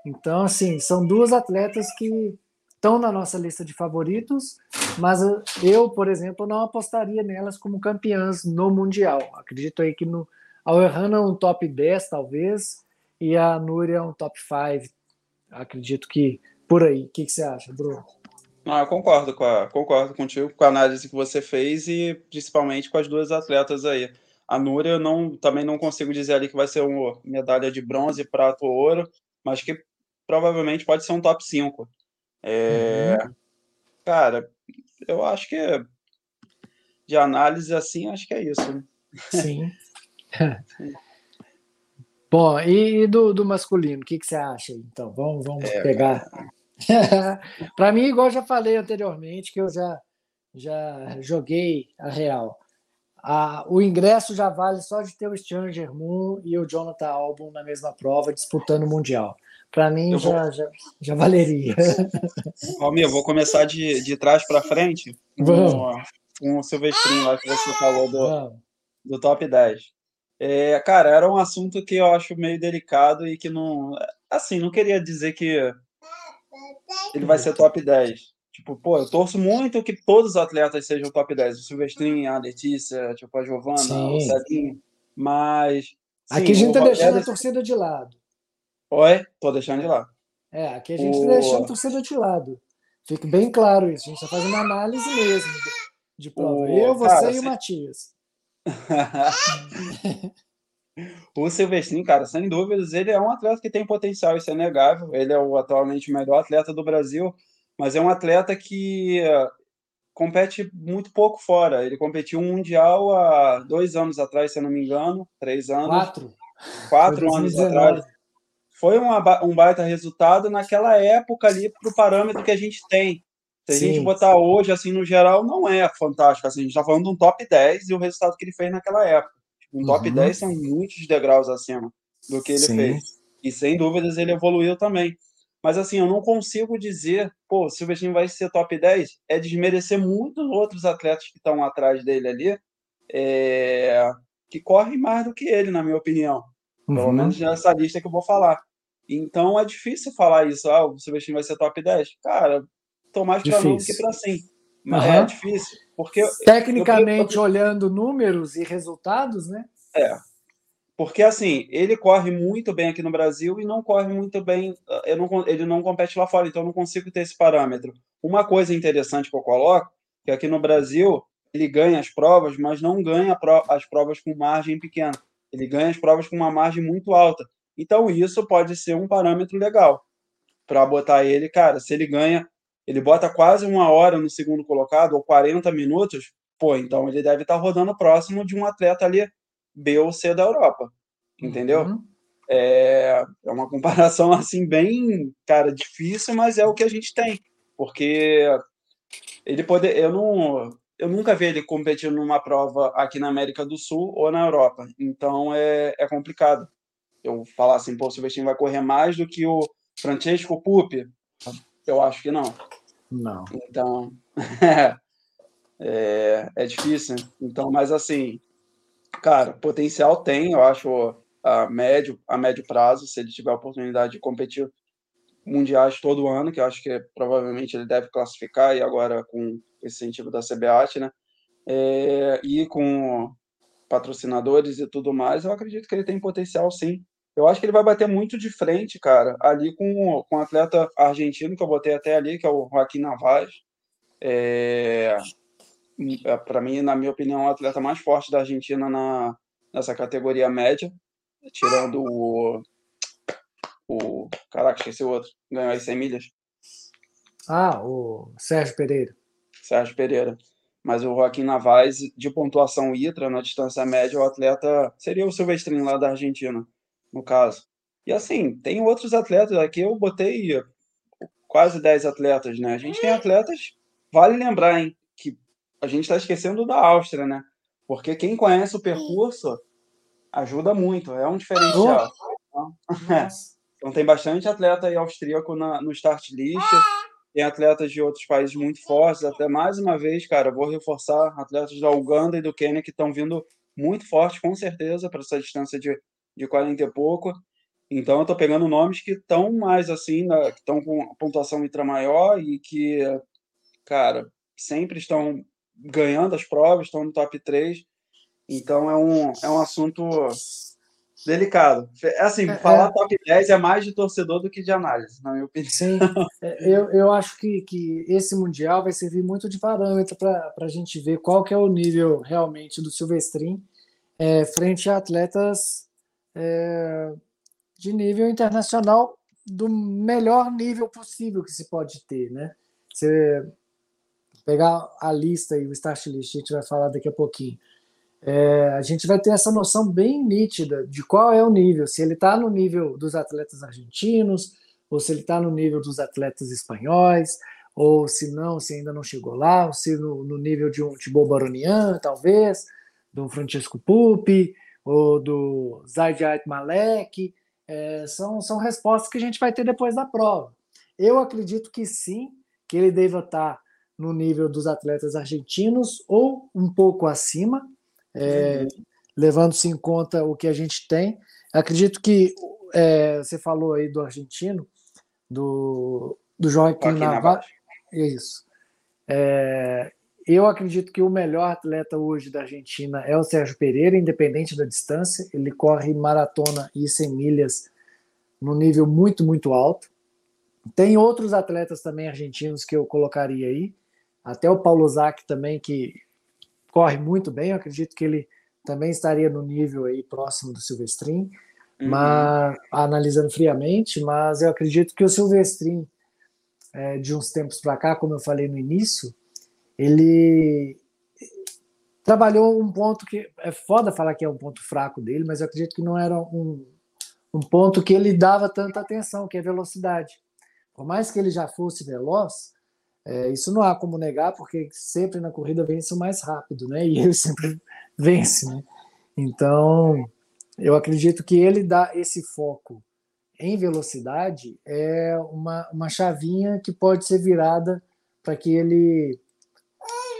Então, assim, são duas atletas que estão na nossa lista de favoritos, mas eu, por exemplo, não apostaria nelas como campeãs no Mundial. Acredito aí que no, a Ohana é um top 10, talvez, e a Núria é um top 5. Acredito que por aí. O que, que você acha, Bruno? Ah, concordo com a, concordo contigo com a análise que você fez e principalmente com as duas atletas aí. A Núria, eu não, também não consigo dizer ali que vai ser uma medalha de bronze, prata ou ouro, mas que provavelmente pode ser um top 5. É, uhum. Cara, eu acho que de análise assim, acho que é isso. Né? Sim. Bom, e, do, do masculino, o que, que você acha? Então, vamos, vamos é, pegar. Para mim, igual já falei anteriormente, que eu já, já joguei a real. A, o ingresso já vale só de ter o Stranger Moon e o Jonathan Albon na mesma prova, disputando o Mundial. Para mim, já, vou... já, já valeria. Almir, eu vou começar de, de trás para frente com, com o Silvestrinho lá que você falou do, do top 10. É, cara, era um assunto que eu acho meio delicado e que não. Assim, não queria dizer que ele vai ser top 10. Tipo, pô, eu torço muito que todos os atletas sejam top 10. O Silvestrinho, a Letícia, tipo, a Giovana, Sim. o Celinho. Mas. Sim, aqui a gente tá deixando a torcida de lado. Oi? Tô deixando de lado. É, aqui a gente o... tá deixando a torcida de lado. Fique bem claro isso. A gente tá fazendo uma análise mesmo de, prova. O... Eu, você Cara, e o Matias. o Silvestrinho, cara, sem dúvidas, ele é um atleta que tem potencial, isso é negável. Ele é o atualmente melhor atleta do Brasil, mas é um atleta que uh, compete muito pouco fora. Ele competiu um mundial há dois anos atrás, se eu não me engano, três anos. Quatro. Quatro anos atrás. Foi uma, um baita resultado naquela época ali para o parâmetro que a gente tem. Se a Sim. gente botar hoje, assim, no geral, não é fantástico. Assim, a gente está falando de um top 10 e o resultado que ele fez naquela época. Um uhum. top 10 são muitos degraus acima do que ele Sim. fez. E sem dúvidas ele evoluiu também. Mas assim, eu não consigo dizer, pô, o Silvestrinho vai ser top 10, é desmerecer muitos outros atletas que estão atrás dele ali, é... que correm mais do que ele, na minha opinião. Pelo uhum. menos nessa lista que eu vou falar. Então é difícil falar isso, ah, o Silvestrinho vai ser top 10. Cara, tô mais para não do que para sim. Mas uhum. é difícil. Porque Tecnicamente, eu, olhando números e resultados, né? É. Porque, assim, ele corre muito bem aqui no Brasil e não corre muito bem. Eu não, ele não compete lá fora, então eu não consigo ter esse parâmetro. Uma coisa interessante que eu coloco, que aqui no Brasil, ele ganha as provas, mas não ganha as provas com margem pequena. Ele ganha as provas com uma margem muito alta. Então, isso pode ser um parâmetro legal para botar ele, cara, se ele ganha ele bota quase uma hora no segundo colocado, ou 40 minutos, pô, então ele deve estar rodando próximo de um atleta ali B ou C da Europa, entendeu? Uhum. É, é uma comparação assim bem, cara, difícil, mas é o que a gente tem, porque ele poder, eu não, eu nunca vi ele competindo numa prova aqui na América do Sul ou na Europa, então é, é complicado. Eu falar assim, pô, o Silvestrinho vai correr mais do que o Francesco Pupi, eu acho que não. Não. Então, é, é difícil. Então, mas assim, cara, potencial tem, eu acho, a médio, a médio prazo, se ele tiver a oportunidade de competir mundiais todo ano, que eu acho que provavelmente ele deve classificar, e agora com esse incentivo da CBAT, né? É, e com patrocinadores e tudo mais, eu acredito que ele tem potencial sim. Eu acho que ele vai bater muito de frente, cara, ali com, com um atleta argentino, que eu botei até ali, que é o Joaquim Navaz. É, é para mim, na minha opinião, é o atleta mais forte da Argentina na, nessa categoria média, tirando o. o caraca, esqueci o outro, ganhou as 100 milhas. Ah, o Sérgio Pereira. Sérgio Pereira. Mas o Joaquim Navaz, de pontuação ITRA, na distância média, o atleta seria o Silvestrinho lá da Argentina, no caso. E assim, tem outros atletas aqui, eu botei quase 10 atletas, né? A gente tem atletas, vale lembrar, hein, que a gente está esquecendo da Áustria, né? Porque quem conhece o percurso ajuda muito, é um diferencial. Então tem bastante atleta aí austríaco na, no start list, tem atletas de outros países muito fortes, até mais uma vez, cara, vou reforçar atletas da Uganda e do Quênia que estão vindo muito fortes, com certeza, para essa distância de, de 40 e pouco. Então, eu estou pegando nomes que estão mais assim, que estão com pontuação mitra maior e que, cara, sempre estão ganhando as provas, estão no top 3. Então, é um, é um assunto delicado. É assim, é, falar é, top 10 é mais de torcedor do que de análise, na minha opinião. Sim, é, eu, eu acho que, que esse Mundial vai servir muito de parâmetro para a gente ver qual que é o nível realmente do Silvestrin é, frente a atletas é, de nível internacional do melhor nível possível que se pode ter, né? Você pegar a lista e o start list, a gente vai falar daqui a pouquinho. É, a gente vai ter essa noção bem nítida de qual é o nível, se ele está no nível dos atletas argentinos, ou se ele está no nível dos atletas espanhóis, ou se não, se ainda não chegou lá, ou se no, no nível de um Thibaut Baronian, talvez, do Francesco Pupi, ou do Zaid Malek, é, são, são respostas que a gente vai ter depois da prova. Eu acredito que sim, que ele deva estar no nível dos atletas argentinos ou um pouco acima, é, uhum. levando-se em conta o que a gente tem. Acredito que é, você falou aí do argentino, do, do Joaquim Navarro. Isso. É, eu acredito que o melhor atleta hoje da Argentina é o Sérgio Pereira, independente da distância. Ele corre maratona e 100 milhas no nível muito, muito alto. Tem outros atletas também argentinos que eu colocaria aí. Até o Paulo Zac também, que corre muito bem. Eu acredito que ele também estaria no nível aí próximo do Silvestrin, uhum. mas analisando friamente. Mas eu acredito que o Silvestrin, é, de uns tempos para cá, como eu falei no início, ele trabalhou um ponto que é foda falar que é um ponto fraco dele, mas eu acredito que não era um, um ponto que ele dava tanta atenção, que é velocidade. Por mais que ele já fosse veloz, é, isso não há como negar, porque sempre na corrida vence o mais rápido, né? E ele sempre vence, né? Então, eu acredito que ele dá esse foco em velocidade é uma, uma chavinha que pode ser virada para que ele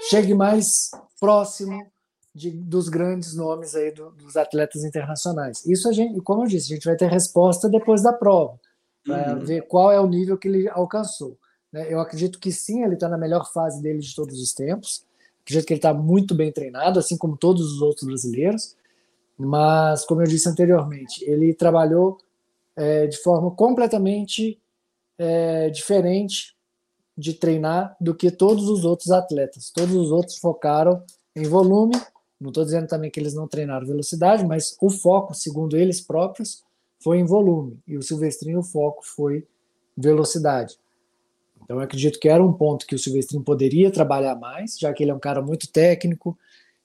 chegue mais próximo de, dos grandes nomes aí do, dos atletas internacionais. Isso a gente, como eu disse, a gente vai ter resposta depois da prova, para uhum. ver qual é o nível que ele alcançou. Né? Eu acredito que sim, ele está na melhor fase dele de todos os tempos. Acredito que ele está muito bem treinado, assim como todos os outros brasileiros. Mas, como eu disse anteriormente, ele trabalhou é, de forma completamente é, diferente de treinar do que todos os outros atletas. Todos os outros focaram em volume. Não estou dizendo também que eles não treinaram velocidade, mas o foco, segundo eles próprios, foi em volume. E o Silvestrinho, o foco foi velocidade. Então, eu acredito que era um ponto que o Silvestrinho poderia trabalhar mais, já que ele é um cara muito técnico,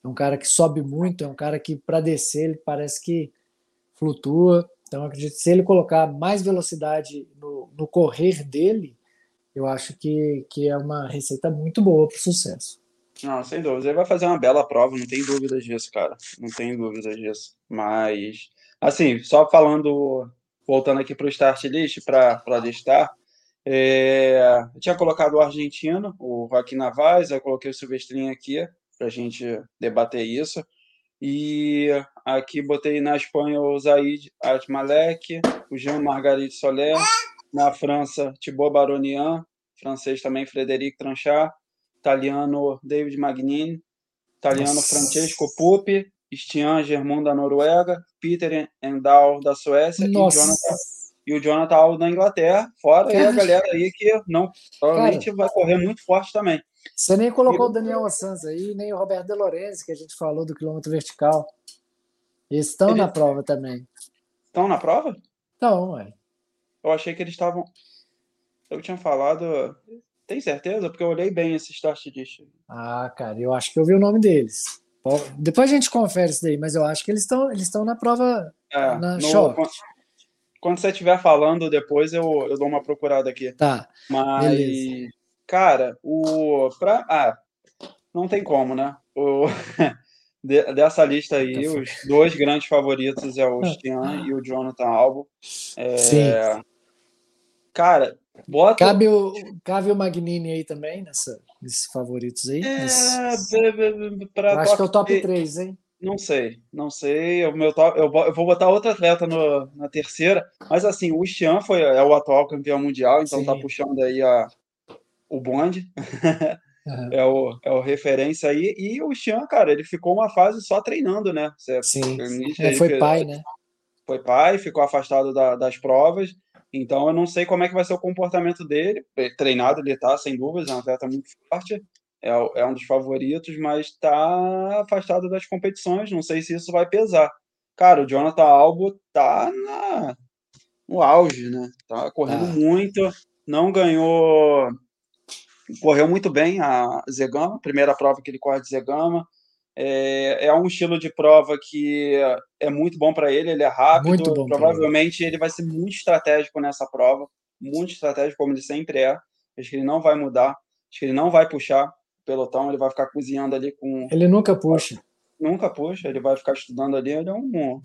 é um cara que sobe muito, é um cara que, para descer, ele parece que flutua. Então, acredito que se ele colocar mais velocidade no, no correr dele, eu acho que, que é uma receita muito boa para o sucesso. Não, sem dúvida. Ele vai fazer uma bela prova, não tem dúvidas disso, cara. Não tem dúvidas disso. Mas, assim, só falando, voltando aqui para o start list, para listar, é, eu tinha colocado o argentino, o Joaquim Navaz, eu coloquei o Silvestrinho aqui para a gente debater isso. E aqui botei na Espanha o Zaid Atmalek, o Jean Margarite Soler, na França, Thibaut Baronian, francês também, Frederic Tranchard, italiano, David Magnin, italiano, Nossa. Francesco Pupi, Stian Germont, da Noruega, Peter Endal, da Suécia, e, Jonathan, e, o Jonathan Aldo, da Inglaterra, fora e a galera aí que não, provavelmente Cara, vai correr muito forte também. Você nem colocou e, o Daniel Assanz aí, nem o Roberto De Lorenzi, que a gente falou do quilômetro vertical. Eles estão Eles... na prova também. Estão na prova? Estão, ué. Eu achei que eles estavam. Eu tinha falado. Tem certeza? Porque eu olhei bem esse start list. Ah, cara, eu acho que eu vi o nome deles. Depois a gente confere isso daí, mas eu acho que eles estão eles estão na prova é, na no. Quando, quando você estiver falando depois, eu, eu dou uma procurada aqui. Tá. Mas, beleza. cara, o. Pra, ah, não tem como, né? O, dessa lista aí, os dois grandes favoritos é o Stian e o Jonathan Albo. É, Sim. Cara, bota. Cabe o, cabe o Magnini aí também nessa, nesses favoritos aí? É, acho que é o top 3, hein? Não sei, não sei. O meu top, eu, vou botar outro atleta no, na terceira, mas assim, o Xian foi, é o atual campeão mundial, então tá Sim. tá puxando aí a, o bonde. Uhum. É, o, é o referência aí. E o Xian, cara, ele ficou uma fase só treinando, né? Você, Sim. É, foi pai, né? Foi pai, ficou afastado da, das provas. Então eu não sei como é que vai ser o comportamento dele. Treinado ele tá, sem dúvidas, é um atleta muito forte. É, é um dos favoritos, mas está afastado das competições. Não sei se isso vai pesar. Cara, o Jonathan Albo tá na, no auge, né? Tá correndo ah. muito, não ganhou correu muito bem a Zegama, primeira prova que ele corre de Zegama. É, é um estilo de prova que é muito bom para ele, ele é rápido, bom, provavelmente ele vai ser muito estratégico nessa prova, muito estratégico, como ele sempre é. Acho que ele não vai mudar, acho que ele não vai puxar o pelotão, ele vai ficar cozinhando ali com. Ele nunca puxa. Nunca puxa, ele vai ficar estudando ali, ele é um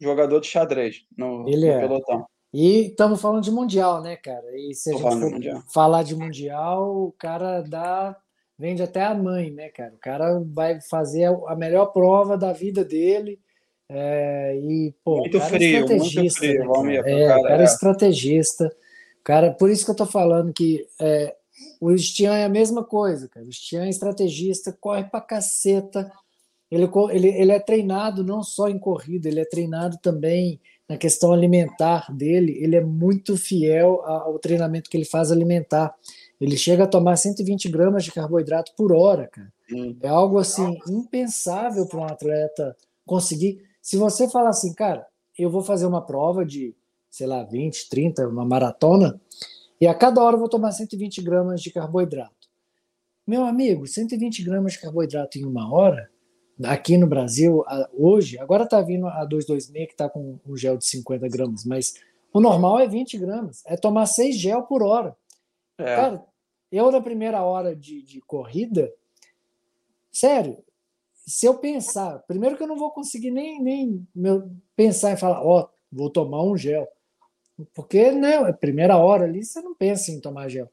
jogador de xadrez no, ele no é. pelotão. E estamos falando de Mundial, né, cara? E se a gente for mundial. falar de Mundial, o cara dá. Vende até a mãe, né, cara? O cara vai fazer a melhor prova da vida dele. É, e, pô, muito cara é frio, é muito frio, né, cara? É, cara, cara é estrategista. Cara, por isso que eu tô falando que é, o Stian é a mesma coisa, cara. O Stian é estrategista, corre pra caceta. Ele, ele, ele é treinado não só em corrida, ele é treinado também na questão alimentar dele, ele é muito fiel ao treinamento que ele faz alimentar. Ele chega a tomar 120 gramas de carboidrato por hora, cara. Hum. É algo assim impensável para um atleta conseguir. Se você falar assim, cara, eu vou fazer uma prova de, sei lá, 20, 30, uma maratona, e a cada hora eu vou tomar 120 gramas de carboidrato. Meu amigo, 120 gramas de carboidrato em uma hora aqui no Brasil, hoje, agora está vindo a 226 que está com um gel de 50 gramas, mas o normal é 20 gramas. É tomar 6 gel por hora. É. Cara, eu na primeira hora de, de corrida, sério, se eu pensar, primeiro que eu não vou conseguir nem, nem meu, pensar em falar, ó, oh, vou tomar um gel. Porque, né, primeira hora ali, você não pensa em tomar gel.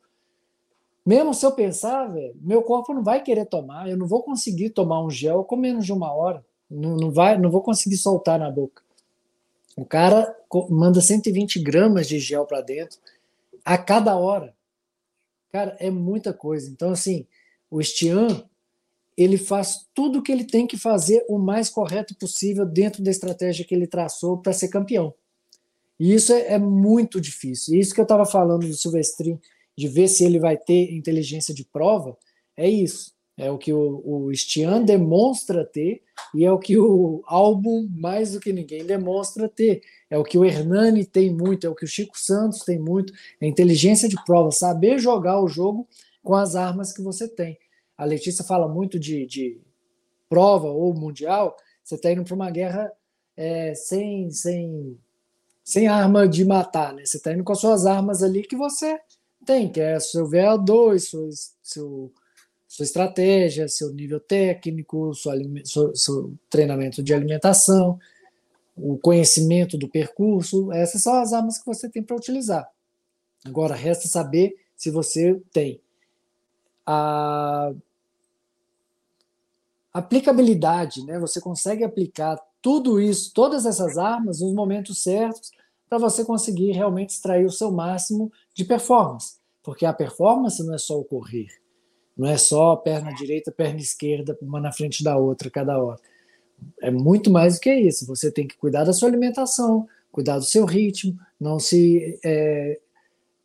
Mesmo se eu pensar, velho, meu corpo não vai querer tomar, eu não vou conseguir tomar um gel com menos de uma hora. Não, não, vai, não vou conseguir soltar na boca. O cara manda 120 gramas de gel para dentro a cada hora. Cara, é muita coisa. Então, assim, o Stian, ele faz tudo o que ele tem que fazer o mais correto possível dentro da estratégia que ele traçou para ser campeão. E isso é, é muito difícil. Isso que eu estava falando do Silvestrin de ver se ele vai ter inteligência de prova, é isso. É o que o, o demonstra ter e é o que o álbum, mais do que ninguém, demonstra ter. É o que o Hernani tem muito, é o que o Chico Santos tem muito. É inteligência de prova, saber jogar o jogo com as armas que você tem. A Letícia fala muito de, de prova ou mundial, você está indo para uma guerra é, sem, sem, sem arma de matar, né? Você está indo com as suas armas ali que você tem, que é seu VO2, seu, seu, sua estratégia, seu nível técnico, sua, seu, seu treinamento de alimentação, o conhecimento do percurso. Essas são as armas que você tem para utilizar. Agora, resta saber se você tem a aplicabilidade, né? Você consegue aplicar tudo isso, todas essas armas nos momentos certos para você conseguir realmente extrair o seu máximo de performance. Porque a performance não é só o correr, não é só perna direita, perna esquerda, uma na frente da outra cada hora. É muito mais do que isso. Você tem que cuidar da sua alimentação, cuidar do seu ritmo, não se, é,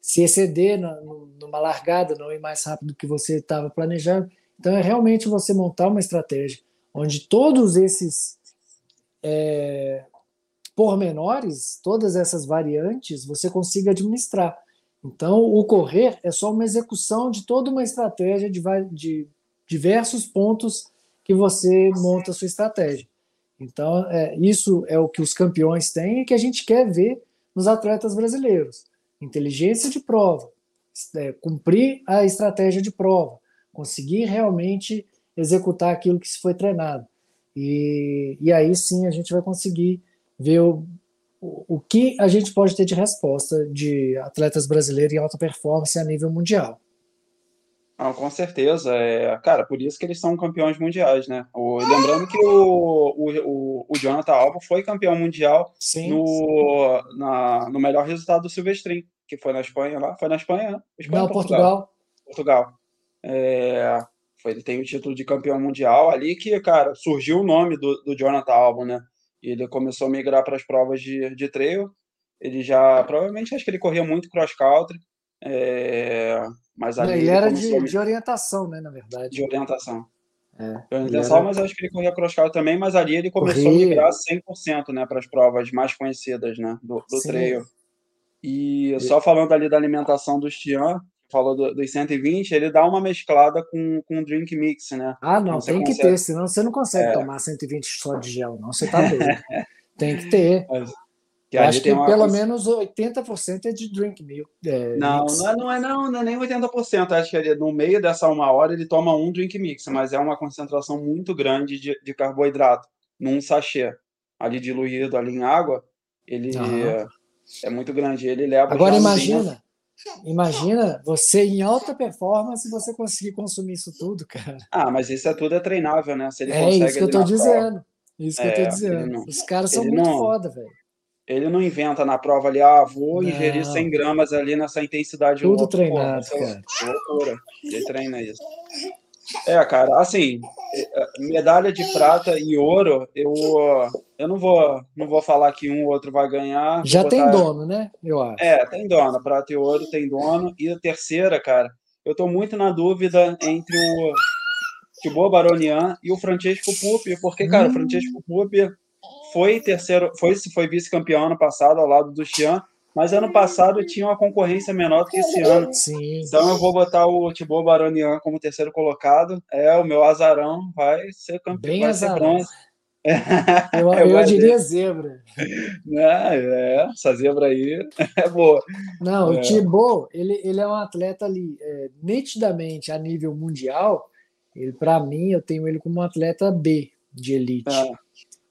se exceder na, numa largada, não ir mais rápido do que você estava planejando. Então, é realmente você montar uma estratégia onde todos esses é, pormenores, todas essas variantes, você consiga administrar. Então, o correr é só uma execução de toda uma estratégia de, de diversos pontos que você monta a sua estratégia. Então, é, isso é o que os campeões têm e que a gente quer ver nos atletas brasileiros. Inteligência de prova, é, cumprir a estratégia de prova, conseguir realmente executar aquilo que se foi treinado. E, e aí sim a gente vai conseguir ver o, o, que a gente pode ter de resposta de atletas brasileiros em alta performance a nível mundial. Ah, com certeza. É, cara, por isso que eles são campeões mundiais, né? O, lembrando que o, o, o Jonathan Alba foi campeão mundial sim, no, sim. Na, no melhor resultado do Silvestrin, que foi na Espanha lá. Foi na Espanha, né? Espanha, Não, Portugal. Portugal. É, foi, ele tem o título de campeão mundial ali que, cara, surgiu o nome do, do Jonathan Alba, né? Ele começou a migrar para as provas de, de trail. Ele já, provavelmente, acho que ele corria muito cross-country. É, mas ali ele, era de, de, orientação, né, na verdade. De orientação. É, orientação, era... mas acho que ele corria cross-country também, mas ali ele começou corria. a migrar 100% né, para as provas mais conhecidas né, do, do trail. E só falando ali da alimentação do Stian, falou do, dos 120, ele dá uma mesclada com, com drink mix, né? Ah, não, tem consegue... que ter, senão você não consegue é. tomar 120 só de gel, não, você tá doido. tem que ter. Mas, que acho que pelo coisa... menos 80% é de drink milk. É, não, não é, não, é, não, não é nem 80%. Acho que ele, no meio dessa uma hora ele toma um drink mix, mas é uma concentração muito grande de, de carboidrato num sachê ali diluído ali em água. Ele é, é, muito grande. Ele leva. Agora imagina, imagina você em alta performance você conseguir consumir isso tudo, cara. Ah, mas isso é tudo é treinável, né? Se ele é isso que eu tô dizendo. Isso que eu tô é, dizendo. Não, Os caras são muito não, foda, velho. Ele não inventa na prova ali, ah, vou não. ingerir 100 gramas ali nessa intensidade. Tudo louco. treinado, Pô, cara. É loucura. Ele treina isso. É, cara, assim, medalha de prata e ouro, eu, eu não vou não vou falar que um ou outro vai ganhar. Já tem dono, né? Eu acho. É, tem dono. Prata e ouro tem dono. E a terceira, cara, eu tô muito na dúvida entre o Thibaut Baronian e o Francesco Pupi, porque, cara, hum. o Francesco Pupi foi terceiro, foi, foi vice-campeão ano passado ao lado do Xian, mas ano passado tinha uma concorrência menor do que esse ano. Sim. Então eu vou botar o Thibaut Baronian como terceiro colocado. É, o meu azarão vai ser campeão. Bem azarão. Eu, eu, eu diria zebra. É, é, essa zebra aí é boa. Não, é. o Thibaut, ele, ele é um atleta ali, é, nitidamente a nível mundial. Ele, para mim, eu tenho ele como um atleta B de elite. É.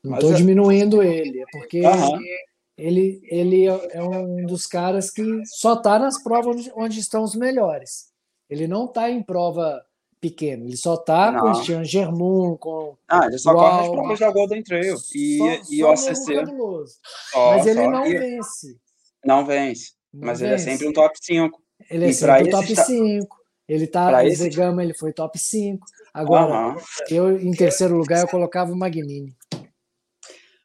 Não estou é diminuindo ele, é porque uhum. ele, ele é um dos caras que só está nas provas onde estão os melhores. Ele não está em prova pequena, ele só está com o Jean Germont, com. Ah, ele só corre as provas da Golden Trail e, só, e só o ACC. Mas ele não e... vence. Não vence, não mas vence. ele é sempre um top 5. Ele é e sempre um top está... 5. Ele tá no Zegama, ele foi top 5. Agora, uhum. eu em terceiro lugar eu colocava o Magnini.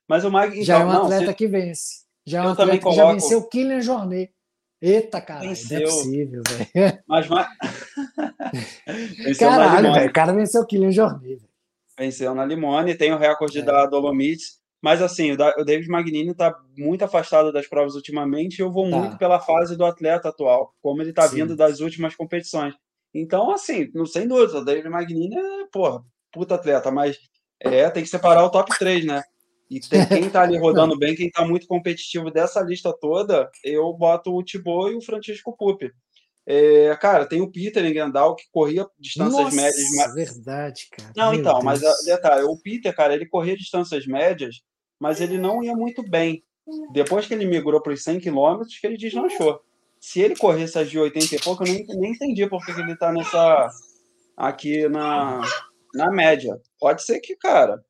Mas o Mag. Então, já é um atleta não, que vence. Já é um atleta que já venceu o Kylian Jornet. Eita, cara, venceu. não é possível, velho. Mas, mas... Caralho, velho, o cara venceu o Kylian Jornet. Venceu na Limone, tem o recorde é. da Dolomites. Mas assim, o David Magnini está muito afastado das provas ultimamente e eu vou tá. muito pela fase do atleta atual, como ele está vindo das últimas competições. Então, assim, não sem dúvida, o David Magnini é, porra, puta atleta, mas é, tem que separar o top 3, né? E tem, quem tá ali rodando bem, quem tá muito competitivo dessa lista toda, eu boto o Thibaut e o Francisco Pupi. É, cara, tem o Peter em Grandal que corria distâncias Nossa, médias. Mas... verdade, cara. Não, Meu então, Deus. mas detalhe, o Peter, cara, ele corria distâncias médias, mas ele não ia muito bem. Depois que ele migrou para os 100 km, que ele deslanchou. Se ele corresse as de 80 e pouco, eu nem, nem entendi por que ele tá nessa. aqui na, na média. Pode ser que, cara,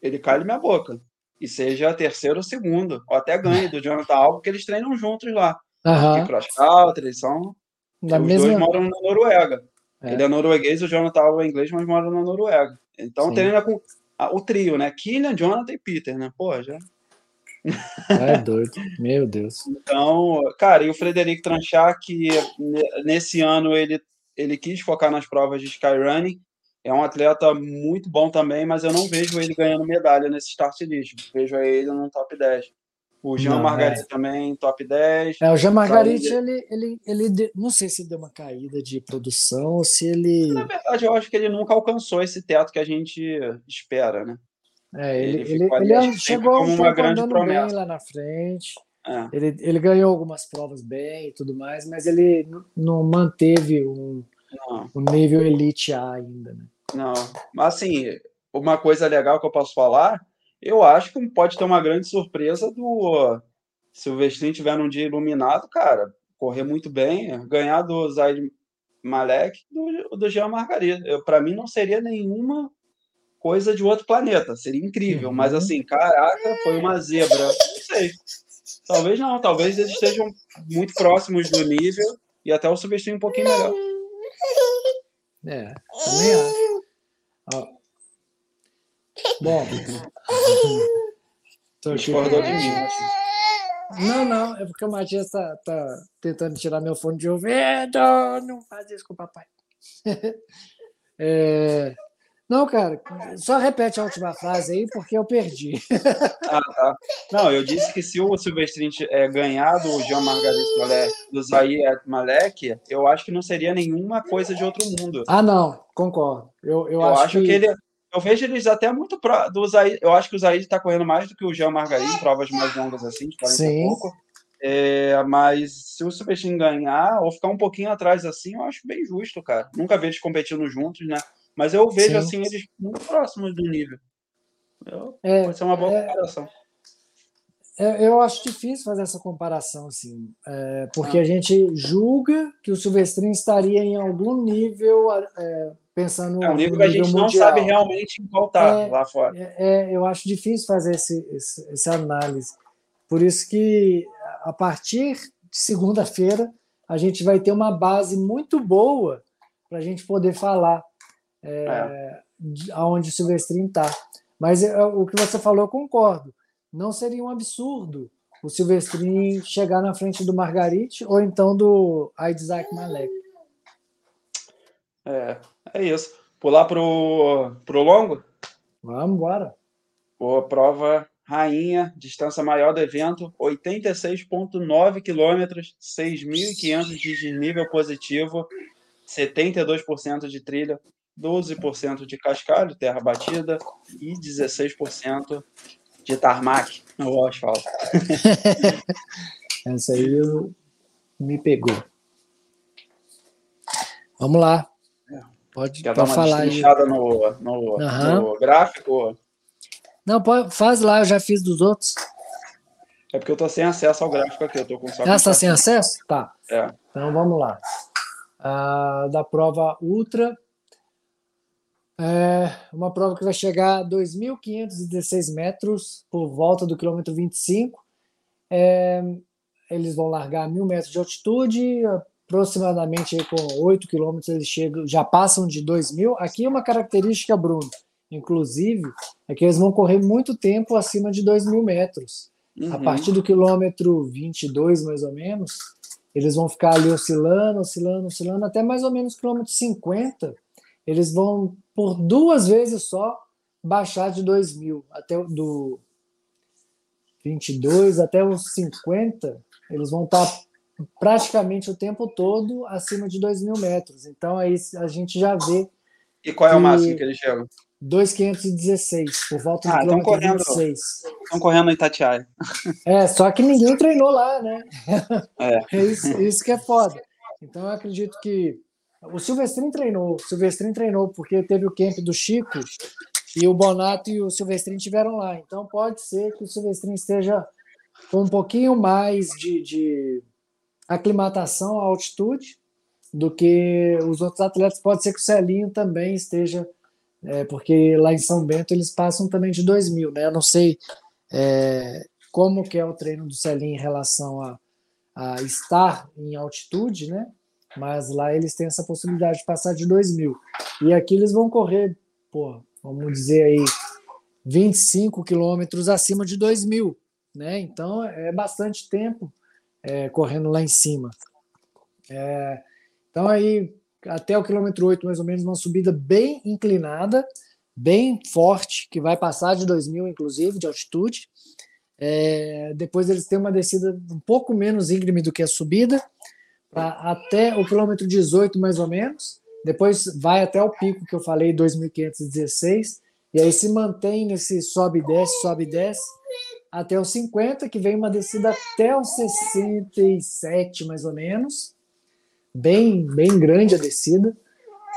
ele cale minha boca e seja terceiro ou segundo, ou até ganhe do Jonathan Alba, porque eles treinam juntos lá. Uhum. Cross country, eles são. Da os mesma... dois moram na Noruega. É. Ele é norueguês, o Jonathan Alba é inglês, mas mora na Noruega. Então Sim. treina com o trio, né? Killian, Jonathan e Peter, né? Pô, já. É doido, meu Deus. Então, cara, e o Frederico Tranchar, que nesse ano ele, ele quis focar nas provas de skyrunning, é um atleta muito bom também, mas eu não vejo ele ganhando medalha nesse start list. Vejo ele no top 10. O Jean Margarite é. também, top 10. É, o Jean Margarite, ele, ele, ele, não sei se deu uma caída de produção ou se ele. Na verdade, eu acho que ele nunca alcançou esse teto que a gente espera, né? É, ele, ele, ele, ele chegou como uma grande promessa. bem lá na frente. É. Ele, ele ganhou algumas provas bem e tudo mais, mas ele não manteve um, não. um nível elite A ainda. Né? Não, mas assim, uma coisa legal que eu posso falar eu acho que pode ter uma grande surpresa do Silvestrinho tiver num dia iluminado, cara, correr muito bem, ganhar do Zaid Malek do, do Jean Margarida. Para mim não seria nenhuma coisa de outro planeta, seria incrível, uhum. mas assim, caraca, foi uma zebra. Não sei. Talvez não, talvez eles estejam muito próximos do nível e até o Silvestrinho um pouquinho melhor. É, também acho. Bom. Tô aqui Discordou de mim. Não, não, é porque o Matias tá, tá tentando tirar meu fone de ouvido. Não faz isso com o papai. É... Não, cara, só repete a última frase aí, porque eu perdi. Ah, tá. Não, eu disse que se o Silvestrin é, ganhar do Jean Margarit do Zahir Malek, eu acho que não seria nenhuma coisa de outro mundo. Ah, não, concordo. Eu, eu, eu acho, acho que... que... ele eu vejo eles até muito pro, do Zaid. Eu acho que o Zaid está correndo mais do que o Jean Margarim, em provas mais longas assim, de 40 Sim. e pouco. É, mas se o Superstein ganhar ou ficar um pouquinho atrás assim, eu acho bem justo, cara. Nunca vi eles competindo juntos, né? Mas eu vejo Sim. assim eles muito próximos do nível. Eu, é, pode ser uma boa é, comparação. É, eu acho difícil fazer essa comparação, assim, é, porque ah. a gente julga que o Silvestrinho estaria em algum nível é, pensando é um nível que a gente mundial. não sabe realmente em qual tá é, lá fora. É, é, eu acho difícil fazer esse, esse, essa análise. Por isso que a partir de segunda-feira a gente vai ter uma base muito boa para a gente poder falar é, é. aonde o Silvestrinho está. Mas é, o que você falou, eu concordo. Não seria um absurdo o Silvestrinho chegar na frente do Margarite ou então do Isaac Malek. É, é isso. Pular pro, pro longo? Vamos embora. Boa prova rainha, distância maior do evento, 86,9 quilômetros, 6.500 de desnível positivo, 72% de trilha, 12% de cascalho, terra batida e 16% de tarmac no asfalto. Essa aí me pegou. Vamos lá. Pode, Quer dar uma falar aí. No, no, uhum. no gráfico? Não, pode, faz lá, eu já fiz dos outros. É porque eu tô sem acesso ao gráfico aqui, eu tô com só. Ah, está sem acesso? Tá. É. Então vamos lá. Ah, da prova Ultra. É uma prova que vai chegar a 2.516 metros por volta do quilômetro 25. É, eles vão largar mil metros de altitude, aproximadamente com 8 quilômetros eles chegam, já passam de 2 mil. Aqui é uma característica, Bruno, inclusive, é que eles vão correr muito tempo acima de 2 mil metros. Uhum. A partir do quilômetro 22, mais ou menos, eles vão ficar ali oscilando, oscilando, oscilando, até mais ou menos quilômetro 50. Eles vão, por duas vezes só, baixar de 2 mil, até do 22 até os 50, eles vão estar tá praticamente o tempo todo acima de 2 mil metros. Então aí a gente já vê. E qual é o máximo que eles chegam? 2,516, por volta ah, do quilômetro correndo, 26. Estão correndo em Itatiaia. É, só que ninguém treinou lá, né? É. é isso, isso que é foda. Então eu acredito que o Silvestrin treinou, o Silvestrin treinou porque teve o camp do Chico e o Bonato e o Silvestrin tiveram lá. Então pode ser que o Silvestrin esteja com um pouquinho mais de, de aclimatação à altitude do que os outros atletas. Pode ser que o Celinho também esteja, é, porque lá em São Bento eles passam também de 2 mil, né? Eu não sei é, como que é o treino do Celinho em relação a, a estar em altitude, né? Mas lá eles têm essa possibilidade de passar de 2 mil. E aqui eles vão correr, pô, vamos dizer aí, 25 quilômetros acima de 2 mil, né? Então é bastante tempo é, correndo lá em cima. É, então aí até o quilômetro 8 mais ou menos uma subida bem inclinada, bem forte, que vai passar de 2 mil inclusive de altitude. É, depois eles têm uma descida um pouco menos íngreme do que a subida, pra, até o quilômetro 18 mais ou menos. Depois vai até o pico que eu falei, 2.516, e aí se mantém nesse sobe e desce, sobe e desce, até os 50, que vem uma descida até os 67 mais ou menos, bem, bem grande a descida.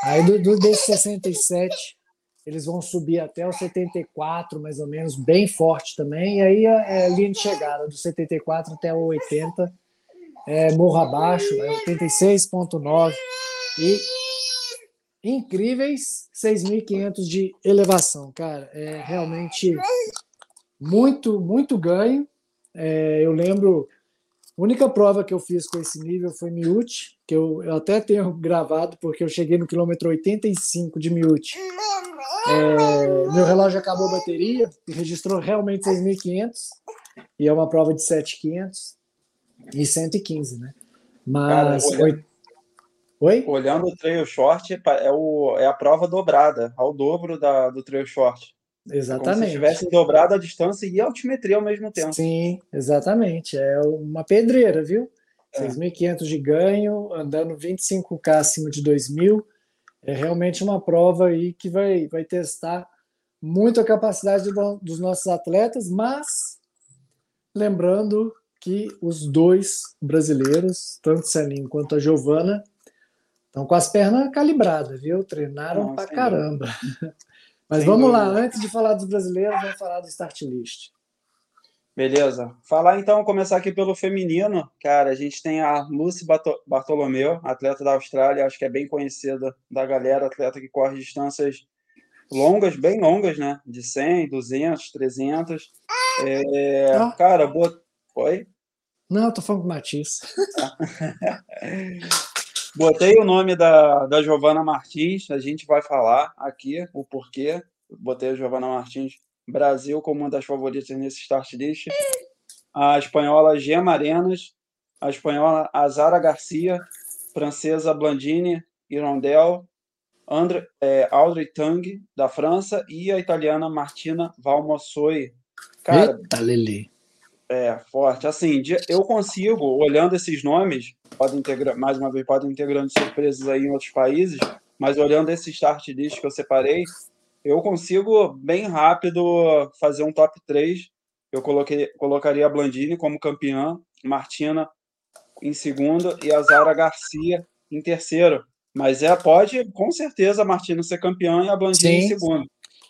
Aí do, do desse 67 eles vão subir até o 74, mais ou menos, bem forte também. E aí é, linha de chegada do 74 até o 80, é, morro abaixo, é 86,9 e incríveis 6.500 de elevação, cara. É realmente muito, muito ganho. É, eu lembro, a única prova que eu fiz com esse nível foi Miute, que eu, eu até tenho gravado, porque eu cheguei no quilômetro 85 de Miute. É, meu relógio acabou a bateria e registrou realmente 6.500 e é uma prova de 7.500 e 115, né? Mas. Cara, olhando, Oi? Olhando o trail short, é, o, é a prova dobrada, ao dobro da, do trail short. Exatamente. Como se tivesse dobrado a distância e a altimetria ao mesmo tempo. Sim, exatamente. É uma pedreira, viu? É. 6.500 de ganho, andando 25K acima de 2.000 é realmente uma prova aí que vai, vai testar muito a capacidade do, dos nossos atletas, mas lembrando que os dois brasileiros, tanto o Celinho quanto a Giovana, estão com as pernas calibradas, viu? Treinaram Não, pra caramba. Mas sem vamos dúvida. lá, antes de falar dos brasileiros, vamos falar do start list. Beleza. Falar então, começar aqui pelo feminino. Cara, a gente tem a Lucy Bartolomeu, atleta da Austrália, acho que é bem conhecida da galera, atleta que corre distâncias longas, bem longas, né? De 100, 200, 300. É, ah. Cara, boa. Oi? Não, eu tô falando com o Matias. Botei o nome da, da Giovana Martins, a gente vai falar aqui o porquê. Botei a Giovana Martins Brasil como uma das favoritas nesse start list. A espanhola Gemma Arenas, a espanhola Azara Garcia, francesa Blandine Irondel, André, é, Audrey Tang, da França, e a italiana Martina Valmossoi. Cara, Eita, Lili. É, forte. Assim, eu consigo, olhando esses nomes, podem integrar, mais uma vez, podem integrando surpresas aí em outros países, mas olhando esse start list que eu separei, eu consigo bem rápido fazer um top 3. Eu coloquei, colocaria a Blandini como campeã, Martina em segundo e a Zara Garcia em terceiro. Mas é, pode, com certeza, a Martina ser campeã e a Blandini Sim. em segundo.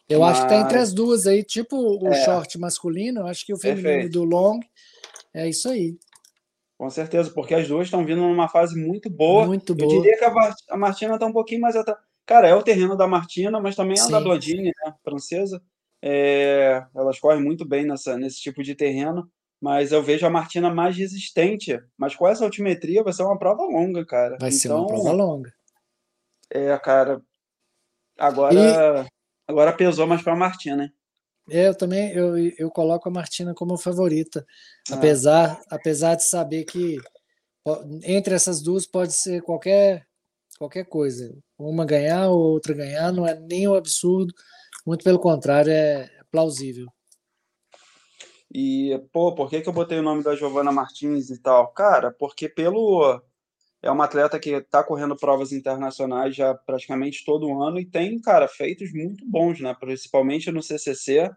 Eu Mas... acho que tá entre as duas aí, tipo o é. short masculino, eu acho que o feminino Perfeito. do long é isso aí. Com certeza, porque as duas estão vindo numa fase muito boa. Muito boa. Eu diria que a Martina está um pouquinho mais atrás. Cara, é o terreno da Martina, mas também é Sim. da Blandini, né, francesa. É, elas correm muito bem nessa, nesse tipo de terreno, mas eu vejo a Martina mais resistente. Mas com essa altimetria vai ser uma prova longa, cara. Vai então, ser uma então, prova longa. É, cara. Agora, e... agora pesou mais para a Martina, hein? É, eu também eu, eu coloco a Martina como favorita, ah. apesar, apesar de saber que entre essas duas pode ser qualquer qualquer coisa. Uma ganhar, outra ganhar, não é nem um absurdo, muito pelo contrário, é plausível. E, pô, por que, que eu botei o nome da Giovana Martins e tal? Cara, porque pelo. É uma atleta que está correndo provas internacionais já praticamente todo ano e tem, cara, feitos muito bons, né? Principalmente no CCC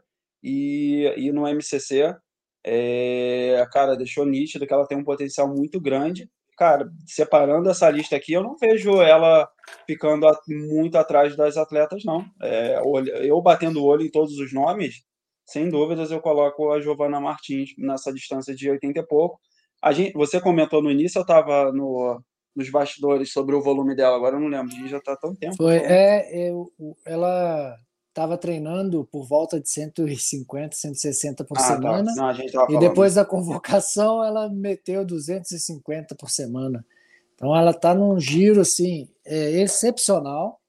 e, e no MCC. É, cara, deixou nítido que ela tem um potencial muito grande cara, separando essa lista aqui, eu não vejo ela ficando muito atrás das atletas, não. É, eu batendo o olho em todos os nomes, sem dúvidas eu coloco a Giovana Martins nessa distância de 80 e pouco. A gente, você comentou no início, eu estava no, nos bastidores sobre o volume dela, agora eu não lembro, a gente já está tão tempo. Foi, é, eu, ela estava treinando por volta de 150, 160 por ah, tá. semana. Tá. Não, e depois da convocação, ela meteu 250 por semana. Então, ela está num giro assim, é, excepcional,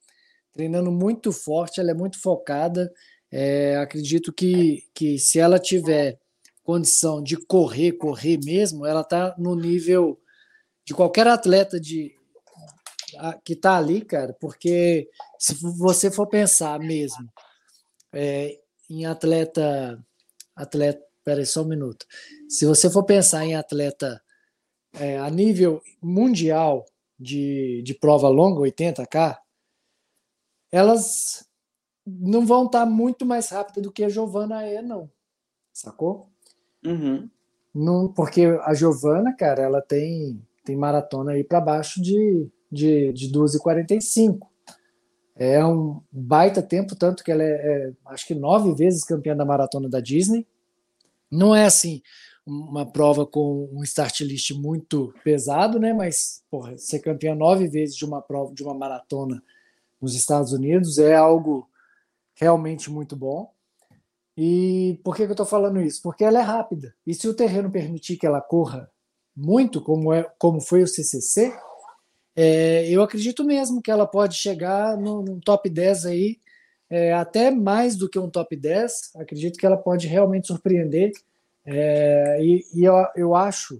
treinando muito forte, ela é muito focada. É, acredito que, que se ela tiver condição de correr, correr mesmo, ela está no nível de qualquer atleta de, que está ali, cara, porque se você for pensar mesmo é, em atleta, atleta Peraí, só um minuto. Se você for pensar em atleta é, a nível mundial de, de prova longa, 80K, elas não vão estar tá muito mais rápidas do que a Giovana é, não. Sacou? Uhum. Não, porque a Giovana, cara, ela tem, tem maratona aí para baixo de, de, de 12h45. É um baita tempo, tanto que ela é, é, acho que nove vezes campeã da maratona da Disney. Não é assim uma prova com um start list muito pesado, né? Mas porra, ser campeã nove vezes de uma prova de uma maratona nos Estados Unidos é algo realmente muito bom. E por que, que eu estou falando isso? Porque ela é rápida. E se o terreno permitir que ela corra muito, como, é, como foi o CCC, é, eu acredito mesmo que ela pode chegar no top 10 aí, é, até mais do que um top 10. Acredito que ela pode realmente surpreender. É, e, e eu, eu acho,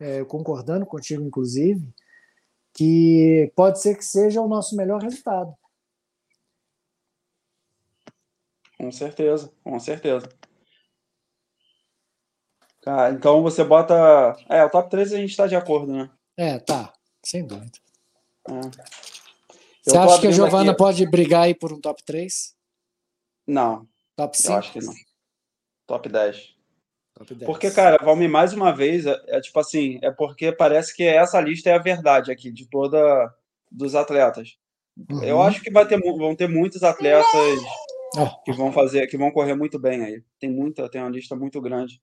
é, concordando contigo, inclusive, que pode ser que seja o nosso melhor resultado. Com certeza, com certeza. Cara, então você bota. É, o top 3 a gente está de acordo, né? É, tá, sem dúvida. É. Você acha que a Giovana aqui... pode brigar aí por um top 3? Não. Top 5? Eu acho que não. Top 10. Porque, cara, Valmir, mais uma vez, é, é, tipo assim, é porque parece que essa lista é a verdade aqui, de toda dos atletas. Uhum. Eu acho que vai ter, vão ter muitos atletas oh. que vão fazer, que vão correr muito bem aí. Tem muita, tem uma lista muito grande.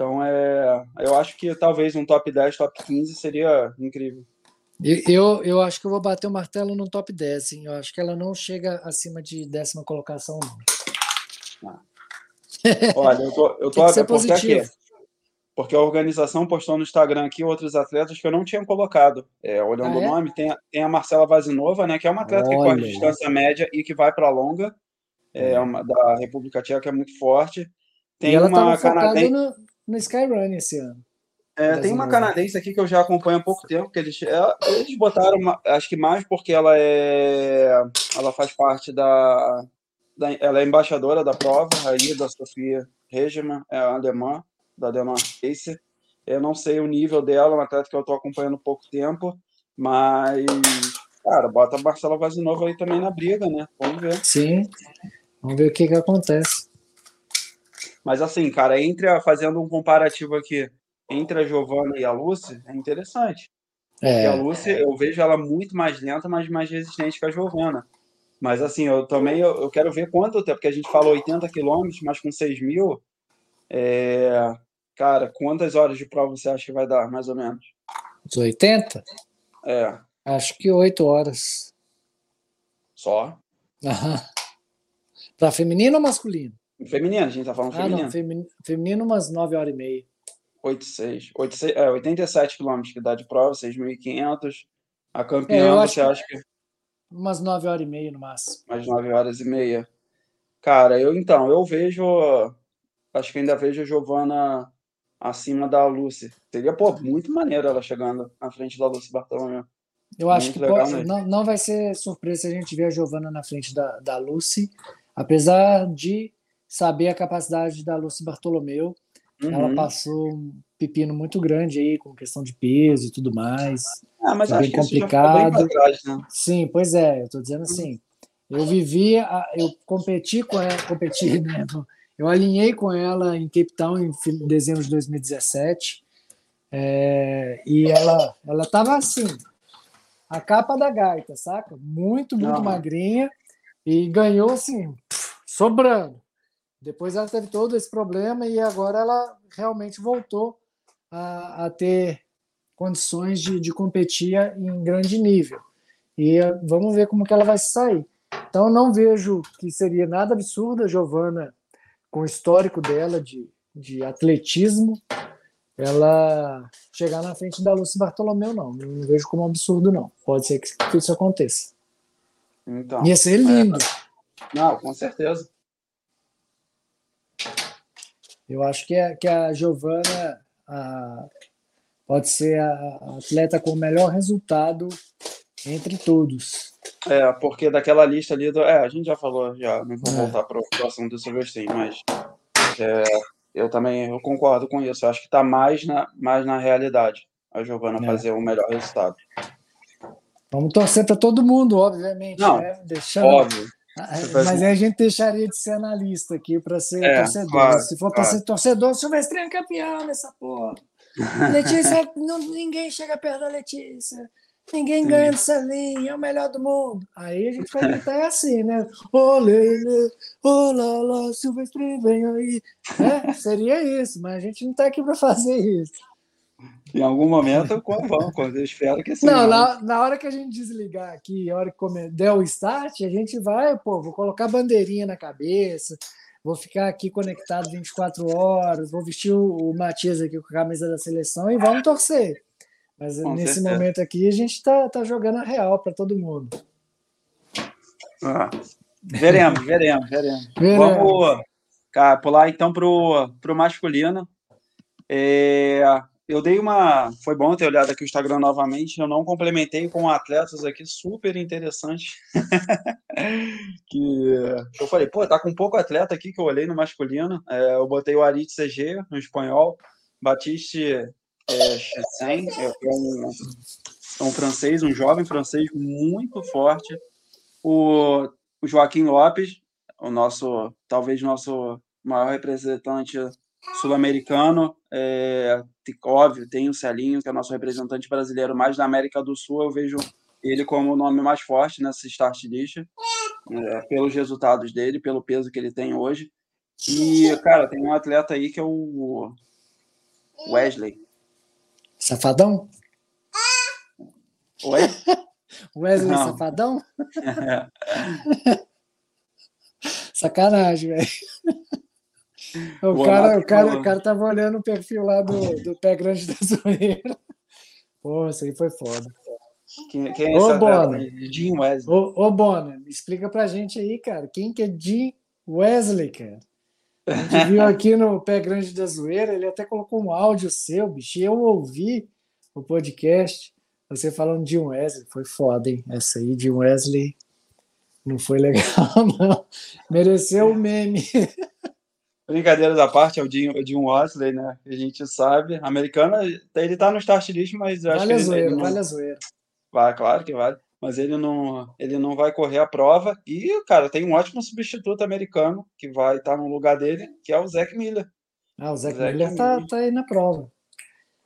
Então é. Eu acho que talvez um top 10, top 15 seria incrível. Eu, eu acho que eu vou bater o martelo no top 10, hein? Eu acho que ela não chega acima de décima colocação, não. Ah. Olha, eu tô, eu tô Tem porque aqui, porque a organização postou no Instagram aqui outros atletas que eu não tinha colocado. É, olhando ah, é? o nome, tem a, tem a Marcela Vazinova, né, que é uma atleta Olha. que corre distância média e que vai para longa, é hum. uma da República Tcheca, é muito forte. Tem e ela uma canadense no, Skyrun esse ano. É, tem uma canadense aqui que eu já acompanho há pouco tempo, que eles, eles botaram, uma, acho que mais porque ela é, ela faz parte da, da, ela é embaixadora da prova, aí da Sofia Regemann, é alemã, da alemã Acer. Eu não sei o nível dela, uma atleta que eu estou acompanhando há pouco tempo, mas, cara, bota a Marcela Vazinova aí também na briga, né? Vamos ver. Sim, vamos ver o que, que acontece. Mas assim, cara, entre a, fazendo um comparativo aqui entre a Giovana e a Lucy, é interessante. É. Porque a Lucy, eu vejo ela muito mais lenta, mas mais resistente que a Giovana. Mas assim, eu também eu, eu quero ver quanto tempo, porque a gente falou 80 quilômetros, mas com 6 mil, é, cara, quantas horas de prova você acha que vai dar, mais ou menos? Os 80? É. Acho que 8 horas. Só? Para feminino ou masculino? Feminino, a gente tá falando feminino. Ah, não, feminino, feminino umas 9 horas e meia. 8, 6, 8, 6 é, 87 quilômetros que dá de prova, 6.500. A campeã, é, você acha que... Umas nove horas e meia no máximo. Umas nove horas e meia. Cara, eu então, eu vejo. Acho que ainda vejo a Giovana acima da Lucy. Seria, pô, muito maneiro ela chegando na frente da Lucy Bartolomeu. Eu acho muito que pode, não, não vai ser surpresa se a gente ver a Giovana na frente da, da Lucy, apesar de saber a capacidade da Lucy Bartolomeu. Uhum. Ela passou um pepino muito grande aí com questão de peso e tudo mais. Ah, mas acho bem complicado. Bem trás, né? Sim, pois é, eu estou dizendo assim. Eu vivi, eu competi com ela, competi, né? Eu alinhei com ela em Cape Town em dezembro de 2017. É, e ela ela estava assim, a capa da gaita, saca? Muito, muito Não. magrinha e ganhou assim, sobrando. Depois ela teve todo esse problema e agora ela realmente voltou a, a ter condições de, de competir em grande nível. E vamos ver como que ela vai sair. Então não vejo que seria nada absurdo a Giovana, com o histórico dela de, de atletismo, ela chegar na frente da Lucy Bartolomeu, não. Não vejo como absurdo, não. Pode ser que, que isso aconteça. Então, Ia ser lindo. É... Não, com certeza. Eu acho que a, que a Giovana, a, pode ser a atleta com o melhor resultado entre todos. É, porque daquela lista ali, do, é, a gente já falou, já, não vou é. voltar para o assunto do Silverstein, mas é, eu também eu concordo com isso. Eu acho que está mais na, mais na realidade a Giovana é. fazer o melhor resultado. Vamos torcer para todo mundo, obviamente. Não, né? Deixando... óbvio. Ah, mas aí a gente deixaria de ser analista aqui para ser é, torcedor. Claro, Se for para ser torcedor, Silvestre é campeão nessa porra. Letícia, não, ninguém chega perto da Letícia. Ninguém ganha dessa linha, é o melhor do mundo. Aí a gente vai gritar assim, né? Ô, Lele, ô, Lala, Silvestre, vem aí. É, seria isso, mas a gente não está aqui para fazer isso. Em algum momento, vamos, eu espero que sim. Não, na, na hora que a gente desligar aqui, a hora que der o start, a gente vai, pô, vou colocar bandeirinha na cabeça, vou ficar aqui conectado 24 horas, vou vestir o, o Matias aqui com a camisa da seleção e vamos torcer. Mas Com nesse certeza. momento aqui a gente está tá jogando a real para todo mundo. Ah, veremos, veremos, veremos, veremos. Vamos cara, pular então para o masculino. É, eu dei uma. Foi bom ter olhado aqui o Instagram novamente. Eu não complementei com atletas aqui super interessantes. que eu falei, pô, tá com pouco atleta aqui que eu olhei no masculino. É, eu botei o Arit CG no espanhol, Batiste é, é, é um, é um francês, um jovem francês muito forte. O, o Joaquim Lopes, o nosso, talvez nosso maior representante sul-americano, é, óbvio, tem o Celinho, que é nosso representante brasileiro mais na América do Sul, eu vejo ele como o nome mais forte nessa start list, é, pelos resultados dele, pelo peso que ele tem hoje. E, cara, tem um atleta aí que é o Wesley. Safadão? Oi? Wesley Não. Safadão? Sacanagem, velho. O cara, o, cara, o cara tava olhando o perfil lá do, do Pé Grande da Zoeira. Pô, isso aí foi foda. Quem, quem é ô, Bona, Jim Wesley. Ô, ô, Bona, explica pra gente aí, cara. Quem que é Jim Wesley, cara? A gente viu aqui no Pé Grande da Zoeira, ele até colocou um áudio seu, bicho, e eu ouvi o podcast, você falando de Wesley, foi foda, hein? Essa aí de Wesley não foi legal, não. Mereceu o meme. Brincadeira da parte, é o Jim, Wesley, né? A gente sabe. Americano, ele tá no start list, mas eu acho vale que. Ele, zoeira, ele não... Vale a zoeira. Vai, claro que vale mas ele não, ele não vai correr a prova. E, cara, tem um ótimo substituto americano que vai estar no lugar dele, que é o Zac Miller. Ah, o Zac, o Miller está tá aí na prova.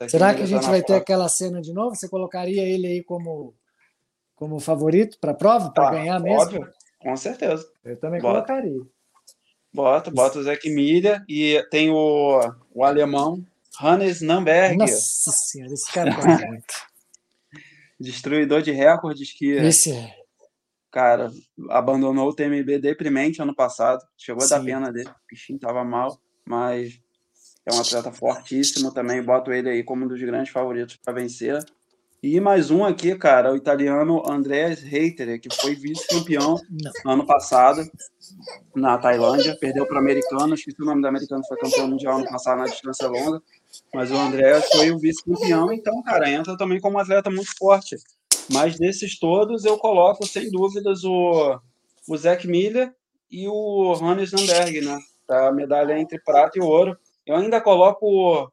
Será que a tá gente tá vai prova. ter aquela cena de novo? Você colocaria ele aí como, como favorito para a prova, para tá, ganhar mesmo? Óbvio, com certeza. Eu também bota. colocaria. Bota, bota o Zac Miller e tem o, o alemão Hannes Namberg. Nossa senhora, esse cara é muito. destruidor de recordes que. Esse é. Cara, abandonou o TMB deprimente ano passado. Chegou Sim. a dar pena dele. O bichinho tava mal, mas é um atleta fortíssimo também. Boto ele aí como um dos grandes favoritos para vencer. E mais um aqui, cara, o italiano Andreas Reiter, que foi vice-campeão ano passado na Tailândia, perdeu para o americano, esqueci o nome do americano, foi campeão mundial ano passado na distância longa. Mas o André foi o vice-campeão, então, cara, entra também como um atleta muito forte. Mas desses todos, eu coloco, sem dúvidas, o, o Zac Miller e o Hannes Namberg, né? A medalha entre prata e ouro. Eu ainda coloco,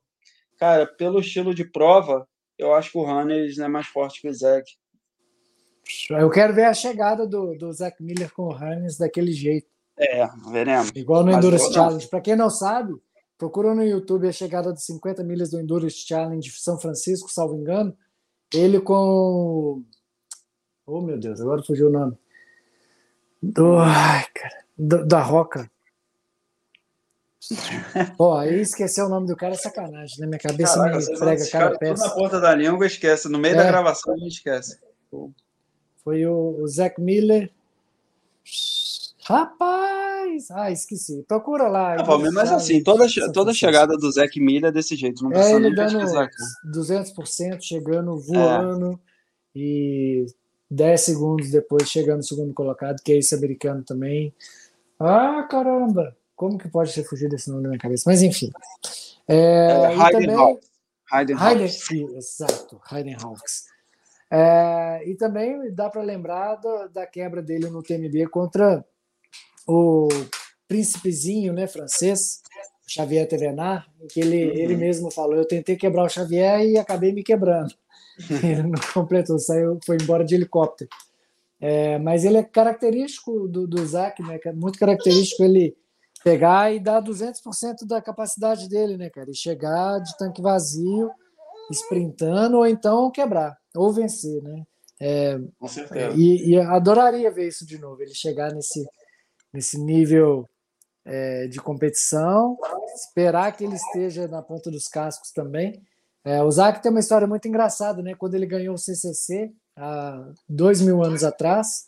cara, pelo estilo de prova, eu acho que o Hannes é mais forte que o Zac. Eu quero ver a chegada do, do Zac Miller com o Hannes daquele jeito. É, veremos. Igual no Endurance Challenge. Para quem não sabe, Procura no YouTube a chegada de 50 milhas do Endurance Challenge de São Francisco, salvo engano. Ele com. Oh, meu Deus, agora fugiu o nome. Do... Ai, cara. Do, da Roca. Pô, aí esquecer o nome do cara é sacanagem, né? Minha cabeça Caraca, me prega cara peça. na ponta da língua esquece. No meio é. da gravação a gente esquece. Foi o, o Zac Miller. Rapaz! Ah, esqueci. Procura lá. Ah, mas assim, toda, toda chegada do Zac Miller é desse jeito. Não é, precisa é, ele dando pesquisar. 200% chegando, voando. É. E 10 segundos depois chegando no segundo colocado, que é esse americano também. Ah, caramba! Como que pode ser fugir desse nome na minha cabeça? Mas enfim. É, é, Hayden Hawks. Hayden Hawks. Exato, Hayden Hawks. É, e também dá para lembrar da, da, quebra dele no TMB contra o príncipezinho né, francês, Xavier Tevenar, que ele, uhum. ele mesmo falou: eu tentei quebrar o Xavier e acabei me quebrando. ele não completou, saiu, foi embora de helicóptero. É, mas ele é característico do, do Zac, né? É muito característico ele pegar e dar 200% da capacidade dele, né, cara? E chegar de tanque vazio, sprintando, ou então quebrar, ou vencer, né? É, Com certeza. E, e adoraria ver isso de novo, ele chegar nesse, nesse nível é, de competição, esperar que ele esteja na ponta dos cascos também. É, o Zac tem uma história muito engraçada, né? Quando ele ganhou o CCC, há dois mil anos atrás,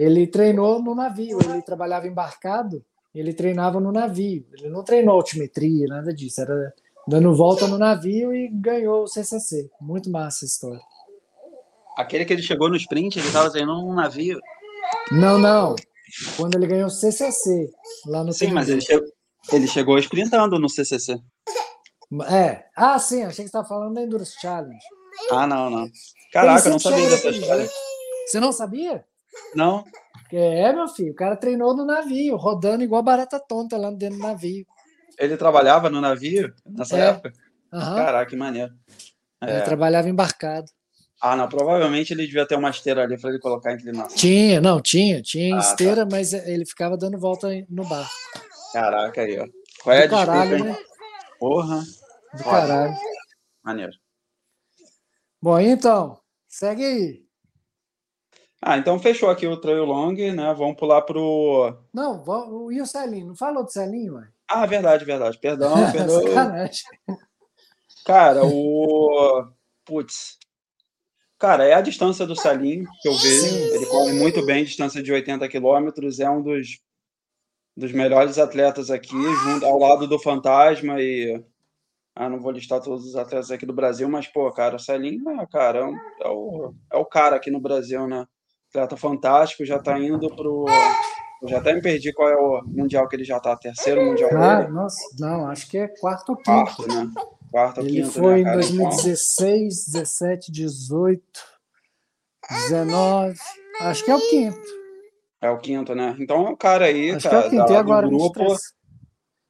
ele treinou no navio, ele trabalhava embarcado, ele treinava no navio, ele não treinou altimetria, nada disso, era dando volta no navio e ganhou o CCC. Muito massa a história. Aquele que ele chegou no sprint, ele estava treinando no navio? Não, não. Quando ele ganhou o CCC, lá no Sim, mas ele chegou, ele chegou sprintando no CCC. É. Ah, sim, achei que você estava falando da Endurance Challenge. Ah, não, não. Caraca, eu não sabia dessa história. Você não sabia? Não. É, meu filho, o cara treinou no navio, rodando igual barata tonta lá dentro do navio. Ele trabalhava no navio nessa é. época? Uhum. Caraca, que maneiro. É. Ele trabalhava embarcado. Ah, não, provavelmente ele devia ter uma esteira ali para ele colocar em inclinação. Tinha, não, tinha, tinha ah, tá. esteira, tá. mas ele ficava dando volta no barco. Caraca aí, ó. Qual é Do a caralho, desculpa, né? Porra. Do caralho. Maneiro. Bom, então, segue aí. Ah, então fechou aqui o trail long, né? Vamos pular pro. Não, e o Celinho? Não falou do Celinho, ué? Ah, verdade, verdade. Perdão, perdão. Cara, o. Putz. Cara, é a distância do Celinho que eu vejo. Ele corre muito bem, distância de 80 quilômetros. É um dos, dos melhores atletas aqui, junto ao lado do Fantasma e ah, não vou listar todos os atletas aqui do Brasil, mas, pô, cara, o Celinho, é, cara, é, o, é o cara aqui no Brasil, né? Atleta fantástico, já tá indo pro. Eu já até me perdi qual é o mundial que ele já tá, terceiro mundial ah, dele. Nossa, não, acho que é quarto ou quinto. Quarto, né? Quarto ou ele quinto, foi né, em 2016, 17, 18, 19. Acho que é o quinto. É o quinto, né? Então é o cara aí, acho cara, que é o quinto. e agora, do grupo.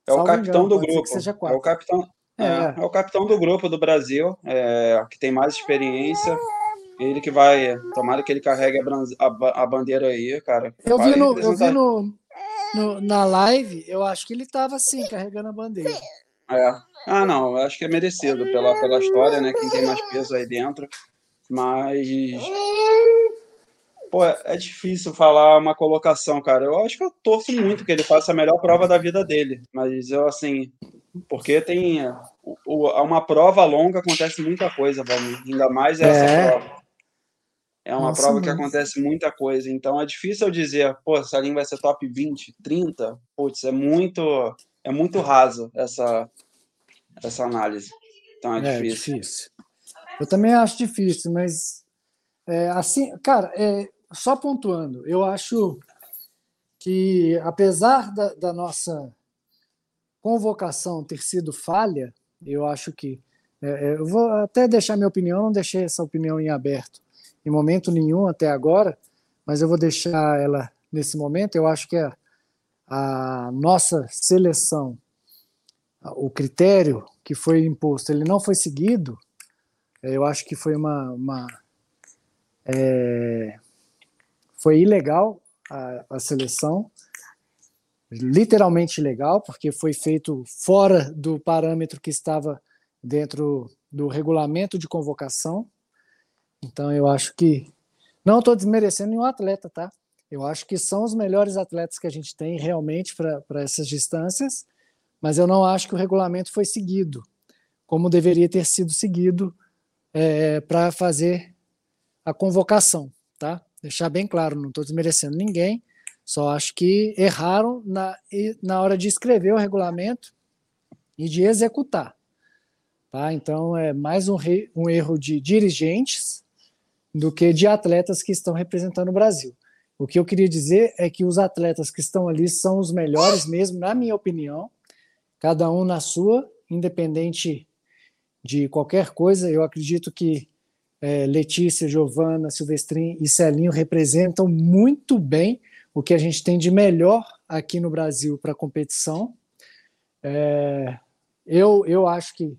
É o capitão engano, do grupo. É o capitão. É, é, é o capitão do grupo do Brasil, é, que tem mais experiência. Ele que vai. Tomara que ele carregue a, a, a bandeira aí, cara. Eu vi, no, eu vi no, no, na live, eu acho que ele estava assim, carregando a bandeira. É. Ah, não, eu acho que é merecido pela, pela história, né? Quem tem mais peso aí dentro. Mas. Pô, é difícil falar uma colocação, cara. Eu acho que eu torço muito que ele faça a melhor prova da vida dele. Mas eu, assim, porque tem uma prova longa acontece muita coisa, Valmir. Ainda mais essa é. prova. É uma Nossa, prova que acontece muita coisa. Então é difícil eu dizer, pô, essa linha vai ser top 20, 30. Putz, é muito, é muito raso essa, essa análise. Então é, é difícil. difícil. Eu também acho difícil, mas é, assim, cara, é, só pontuando, eu acho que apesar da, da nossa convocação ter sido falha, eu acho que. É, é, eu vou até deixar minha opinião, não deixei essa opinião em aberto em momento nenhum até agora, mas eu vou deixar ela nesse momento. Eu acho que a, a nossa seleção, o critério que foi imposto, ele não foi seguido. Eu acho que foi uma. uma é, foi ilegal a, a seleção literalmente legal, porque foi feito fora do parâmetro que estava dentro do regulamento de convocação. Então eu acho que não estou desmerecendo nenhum atleta, tá? Eu acho que são os melhores atletas que a gente tem realmente para essas distâncias, mas eu não acho que o regulamento foi seguido como deveria ter sido seguido é, para fazer a convocação, tá? Deixar bem claro, não estou desmerecendo ninguém, só acho que erraram na, na hora de escrever o regulamento e de executar. Tá? Então, é mais um, re, um erro de dirigentes do que de atletas que estão representando o Brasil. O que eu queria dizer é que os atletas que estão ali são os melhores mesmo, na minha opinião, cada um na sua, independente de qualquer coisa. Eu acredito que é, Letícia, Giovana, Silvestrin e Celinho representam muito bem o que a gente tem de melhor aqui no Brasil para competição. É, eu, eu acho que,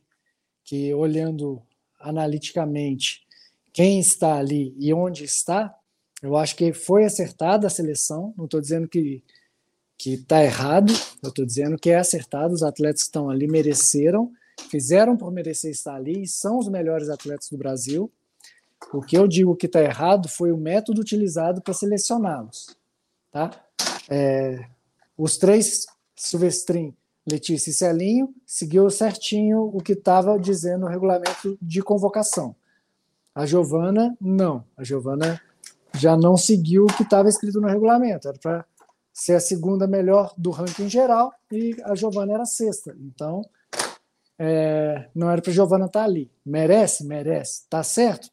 que, olhando analiticamente quem está ali e onde está, eu acho que foi acertada a seleção. Não estou dizendo que que está errado, eu estou dizendo que é acertado. Os atletas que estão ali mereceram, fizeram por merecer estar ali e são os melhores atletas do Brasil. O que eu digo que está errado foi o método utilizado para selecioná-los. Tá? É, os três, Silvestrin, Letícia e Celinho, seguiu certinho o que estava dizendo o regulamento de convocação. A Giovana, não. A Giovana já não seguiu o que estava escrito no regulamento. Era para ser a segunda melhor do ranking geral e a Giovana era a sexta. Então, é, não era para a Giovana estar tá ali. Merece? Merece. Tá certo?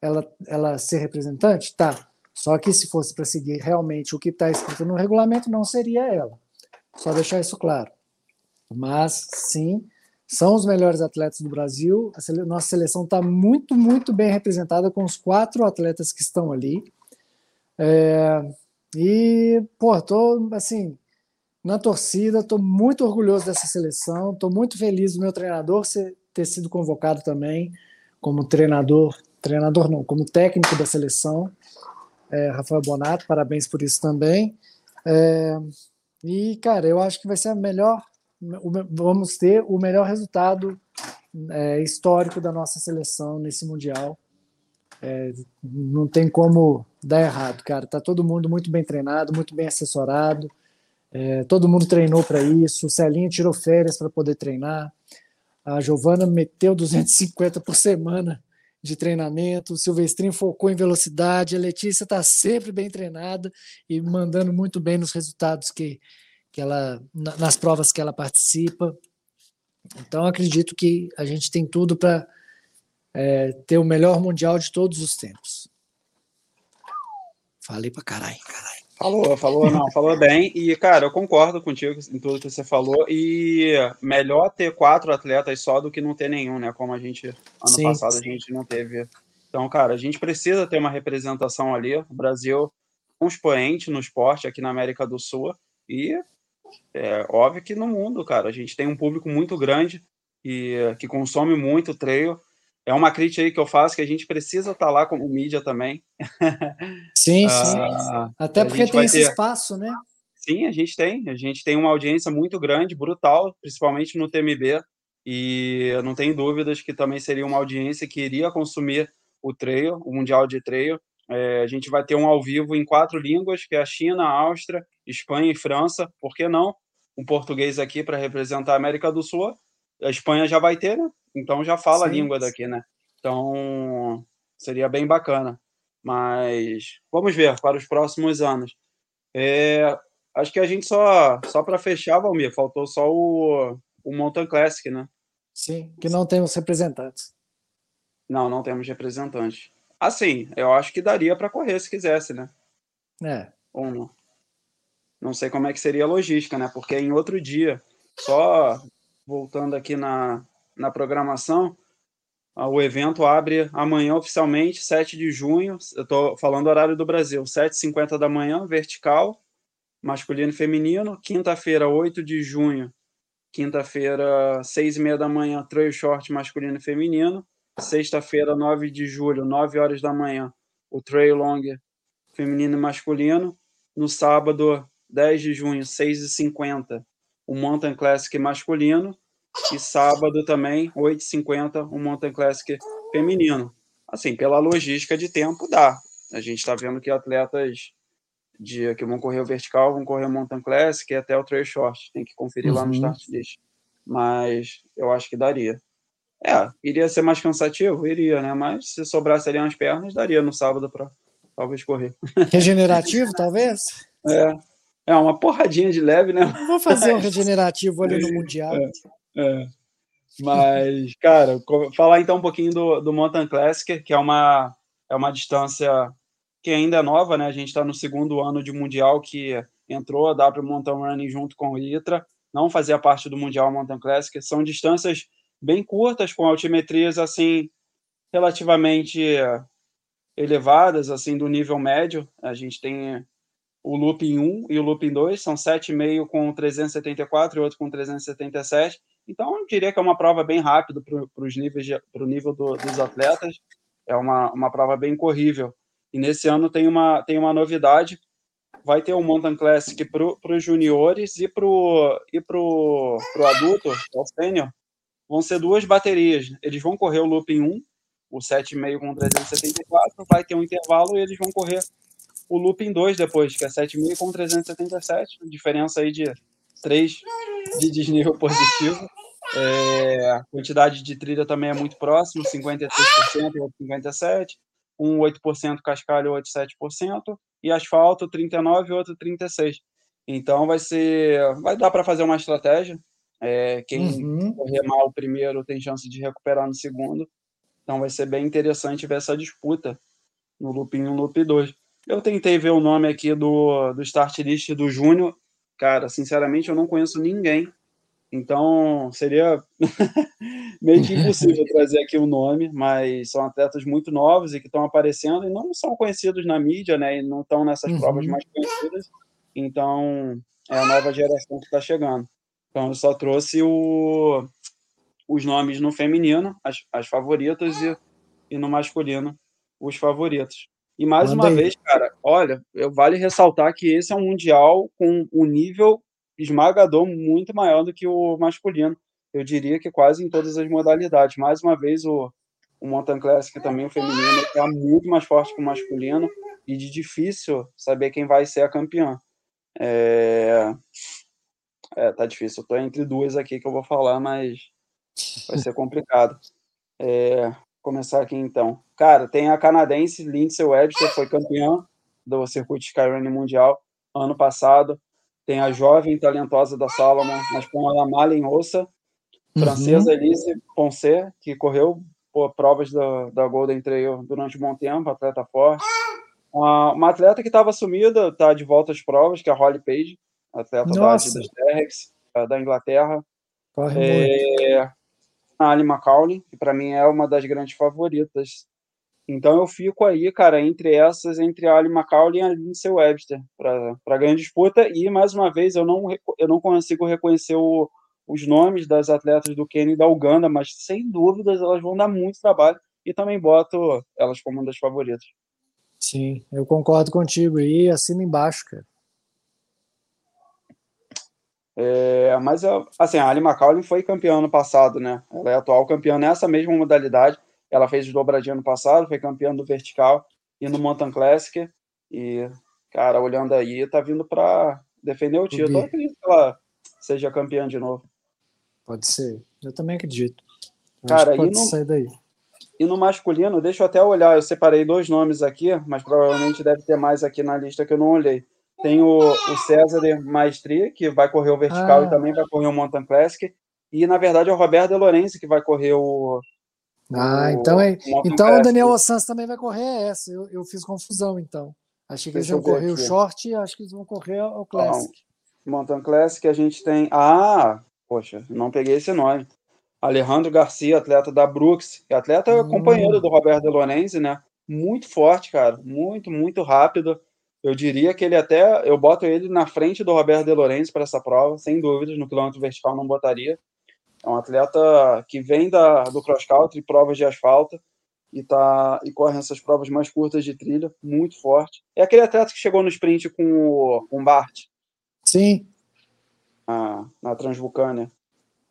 Ela, ela ser representante? Tá. Só que se fosse para seguir realmente o que está escrito no regulamento, não seria ela. Só deixar isso claro. Mas, sim, são os melhores atletas do Brasil. A nossa seleção está muito, muito bem representada com os quatro atletas que estão ali. É, e, pô, tô assim, na torcida, estou muito orgulhoso dessa seleção, estou muito feliz do meu treinador ser, ter sido convocado também como treinador, treinador não, como técnico da seleção é, Rafael Bonato, parabéns por isso também. É, e, cara, eu acho que vai ser a melhor, vamos ter o melhor resultado é, histórico da nossa seleção nesse Mundial. É, não tem como dar errado, cara. Tá todo mundo muito bem treinado, muito bem assessorado. É, todo mundo treinou para isso. O Celinho tirou férias para poder treinar. A Giovana meteu 250 por semana de treinamento, o Silvestrinho focou em velocidade, a Letícia está sempre bem treinada e mandando muito bem nos resultados que, que ela, nas provas que ela participa. Então, acredito que a gente tem tudo para é, ter o melhor mundial de todos os tempos. Falei para caralho, caralho. Falou, falou, não, falou bem. E, cara, eu concordo contigo em tudo que você falou. E melhor ter quatro atletas só do que não ter nenhum, né? Como a gente, ano sim, passado, sim. a gente não teve. Então, cara, a gente precisa ter uma representação ali. O Brasil é um expoente no esporte aqui na América do Sul. E é óbvio que no mundo, cara, a gente tem um público muito grande e que consome muito trail é uma crítica aí que eu faço que a gente precisa estar tá lá como mídia também. Sim, sim. Ah, Até porque tem esse ter... espaço, né? Sim, a gente tem. A gente tem uma audiência muito grande, brutal, principalmente no TMB. E eu não tenho dúvidas que também seria uma audiência que iria consumir o trail, o Mundial de Trail. É, a gente vai ter um ao vivo em quatro línguas, que é a China, a Áustria, Espanha e França. Por que não? Um português aqui para representar a América do Sul. A Espanha já vai ter, né? então já fala Sim. a língua daqui, né? Então seria bem bacana. Mas vamos ver para os próximos anos. É, acho que a gente só, só para fechar, Valmir, faltou só o, o Mountain Classic, né? Sim, que não temos representantes. Não, não temos representantes. Assim, eu acho que daria para correr se quisesse, né? É. Ou não. Não sei como é que seria a logística, né? Porque em outro dia, só voltando aqui na, na programação. O evento abre amanhã oficialmente, 7 de junho. Eu estou falando horário do Brasil, 7h50 da manhã, vertical, masculino e feminino. Quinta-feira, 8 de junho, quinta-feira, 6h30 da manhã, trail short masculino e feminino. Sexta-feira, 9 de julho, 9 horas da manhã, o trail long feminino e masculino. No sábado, 10 de junho, 6h50, o Mountain Classic masculino. E sábado também, 8h50, um Mountain Classic feminino. Assim, pela logística de tempo, dá. A gente está vendo que atletas de, que vão correr o vertical vão correr o Mountain Classic e até o Trail Short. Tem que conferir uhum. lá no uhum. Start List. Mas eu acho que daria. É, iria ser mais cansativo? Iria, né? Mas se sobrasse ali umas pernas, daria no sábado para talvez correr. Regenerativo, talvez? É. É uma porradinha de leve, né? vou fazer um regenerativo ali no Mundial. É. É. Mas, cara, falar então um pouquinho do, do Mountain Classic, que é uma, é uma distância que ainda é nova, né? A gente está no segundo ano de Mundial que entrou a W Mountain Running junto com o ITRA, não fazia parte do Mundial Mountain Classic. São distâncias bem curtas, com altimetrias assim relativamente elevadas, assim do nível médio. A gente tem o looping 1 e o looping 2, são 7,5 com 374 e outro com 377. Então, eu diria que é uma prova bem rápida para os níveis para o nível do, dos atletas. É uma, uma prova bem corrível. E nesse ano tem uma, tem uma novidade. Vai ter o Mountain Classic para os juniores e para o pro, pro adulto, o sênior. Vão ser duas baterias. Eles vão correr o looping 1, o 7,5 com 374, vai ter um intervalo e eles vão correr o looping 2 depois, que é 7,5 com 377. Diferença aí de 3 de desnível positivo. É, a quantidade de trilha também é muito próxima, 53% e outro 57%, um 8% cascalho, outro 7%, e asfalto 39% e outro 36%. Então vai ser. Vai dar para fazer uma estratégia. É, quem uhum. correr mal primeiro tem chance de recuperar no segundo. Então vai ser bem interessante ver essa disputa no loop 1 e no loop 2. Eu tentei ver o nome aqui do, do start list do Júnior. Cara, sinceramente, eu não conheço ninguém então, seria meio que impossível trazer aqui o nome, mas são atletas muito novos e que estão aparecendo e não são conhecidos na mídia, né? E não estão nessas uhum. provas mais conhecidas. Então, é a nova geração que está chegando. Então, eu só trouxe o, os nomes no feminino, as, as favoritas, e, e no masculino, os favoritos. E mais Manda uma aí. vez, cara, olha, eu vale ressaltar que esse é um mundial com o nível esmagador muito maior do que o masculino. Eu diria que quase em todas as modalidades. Mais uma vez, o, o Mountain Classic também, o feminino, está muito mais forte que o masculino e de difícil saber quem vai ser a campeã. É, é tá difícil. Eu tô entre duas aqui que eu vou falar, mas vai ser complicado. É, começar aqui então. Cara, tem a canadense Lindsay Webster, foi campeã do circuito Skyrunning mundial ano passado tem a jovem talentosa da Salomon, mas com a Malin Ossa, francesa uhum. Elise Ponce, que correu por provas da, da Golden Trail durante um bom tempo, atleta forte. Uh, uma atleta que estava sumida, está de volta às provas, que é a Holly Page, atleta Nossa. da Adidas Terrex, da Inglaterra. Corre é, a Ali McCauley, que para mim é uma das grandes favoritas então eu fico aí, cara, entre essas, entre a Ali McCauley e a Lindsay Webster, para grande disputa. E, mais uma vez, eu não, eu não consigo reconhecer o, os nomes das atletas do Quênia e da Uganda, mas sem dúvidas elas vão dar muito trabalho. E também boto elas como uma das favoritas. Sim, eu concordo contigo. E assina embaixo, cara. É, mas, assim, a Ali McCauley foi campeã ano passado, né? Ela é atual campeã nessa mesma modalidade ela fez o dobradinho no passado, foi campeã do vertical e no Mountain Classic. E, cara, olhando aí, tá vindo para defender o título. Eu acredito que ela seja campeã de novo. Pode ser. Eu também acredito. Eu cara, pode no, sair daí. E no masculino, deixa eu até olhar, eu separei dois nomes aqui, mas provavelmente deve ter mais aqui na lista que eu não olhei. Tem o, o César Maestria, que vai correr o vertical ah. e também vai correr o Mountain Classic. E, na verdade, é o Roberto De Lorenzi, que vai correr o, ah, então, é, então o Daniel Ossans também vai correr essa. Eu, eu fiz confusão, então. Achei que Deixa eles iam correr aqui. o short e acho que eles vão correr o Classic. Não. Mountain Classic a gente tem. Ah, poxa, não peguei esse nome. Alejandro Garcia, atleta da Brooks, é atleta hum. companheiro do Roberto De Lorenzi, né? Muito forte, cara. Muito, muito rápido. Eu diria que ele até. Eu boto ele na frente do Roberto De Lorenzi para essa prova, sem dúvidas. No quilômetro vertical não botaria. É um atleta que vem da, do cross country, provas de asfalto, e, tá, e corre essas provas mais curtas de trilha, muito forte. É aquele atleta que chegou no sprint com o, com o Bart. Sim. Na, na Transvulcânia.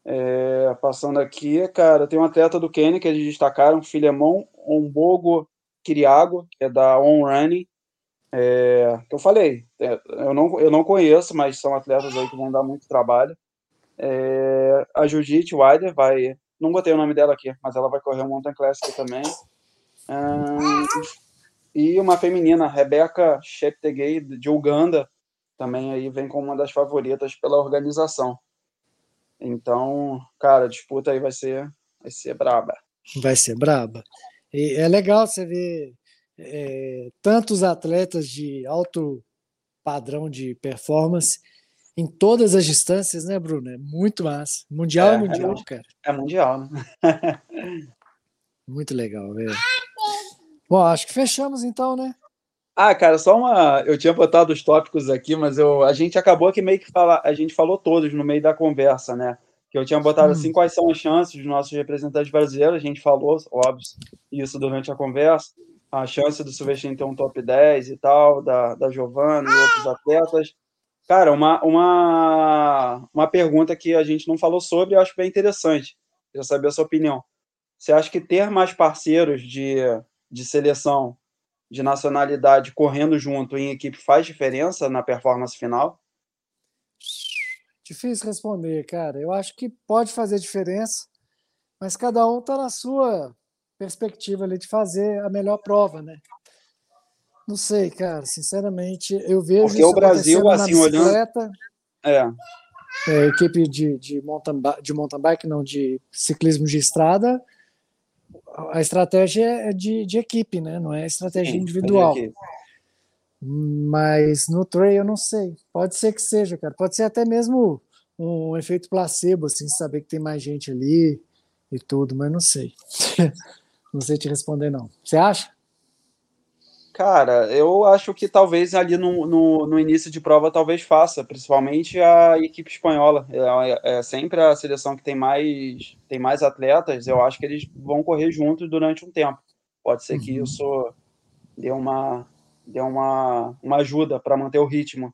É, passando aqui, cara, tem um atleta do Quênia que eles destacaram, Filemon Ombogo Kiriago, que é da On Running. É, que eu falei, é, eu não, eu não conheço, mas são atletas aí que vão dar muito trabalho. É, a Judith Wider vai. Não botei o nome dela aqui, mas ela vai correr o Mountain Classic também. Um, e uma feminina, Rebecca Sheptegei, de Uganda, também aí vem como uma das favoritas pela organização. Então, cara, a disputa aí vai ser, vai ser braba. Vai ser braba. E é legal você ver é, tantos atletas de alto padrão de performance em todas as distâncias, né, Bruno? É muito massa. Mundial é, é mundial, é, cara. É mundial, né? muito legal, velho. Bom, acho que fechamos então, né? Ah, cara, só uma. Eu tinha botado os tópicos aqui, mas eu... a gente acabou que meio que fala... a gente falou todos no meio da conversa, né? Que eu tinha botado hum. assim quais são as chances dos nossos representantes brasileiros. A gente falou, óbvio, isso durante a conversa. A chance do Silvestre ter um top 10 e tal, da, da Giovanna e outros atletas. Cara, uma, uma, uma pergunta que a gente não falou sobre, eu acho bem interessante. Queria saber a sua opinião. Você acha que ter mais parceiros de, de seleção de nacionalidade correndo junto em equipe faz diferença na performance final? Difícil responder, cara. Eu acho que pode fazer diferença, mas cada um está na sua perspectiva ali de fazer a melhor prova, né? Não sei, cara. Sinceramente, eu vejo Porque o Brasil, assim, olhando. É. é. equipe de, de, mountain, de mountain bike, não, de ciclismo de estrada, a estratégia é de, de equipe, né? Não é estratégia Sim, individual. É Mas no trail eu não sei. Pode ser que seja, cara. Pode ser até mesmo um efeito placebo, assim, saber que tem mais gente ali e tudo, mas não sei. não sei te responder, não. Você acha? Cara, eu acho que talvez ali no, no, no, início de prova talvez faça, principalmente a equipe espanhola. É, é, sempre a seleção que tem mais, tem mais atletas, eu acho que eles vão correr juntos durante um tempo. Pode ser que uhum. isso dê uma, dê uma, uma ajuda para manter o ritmo.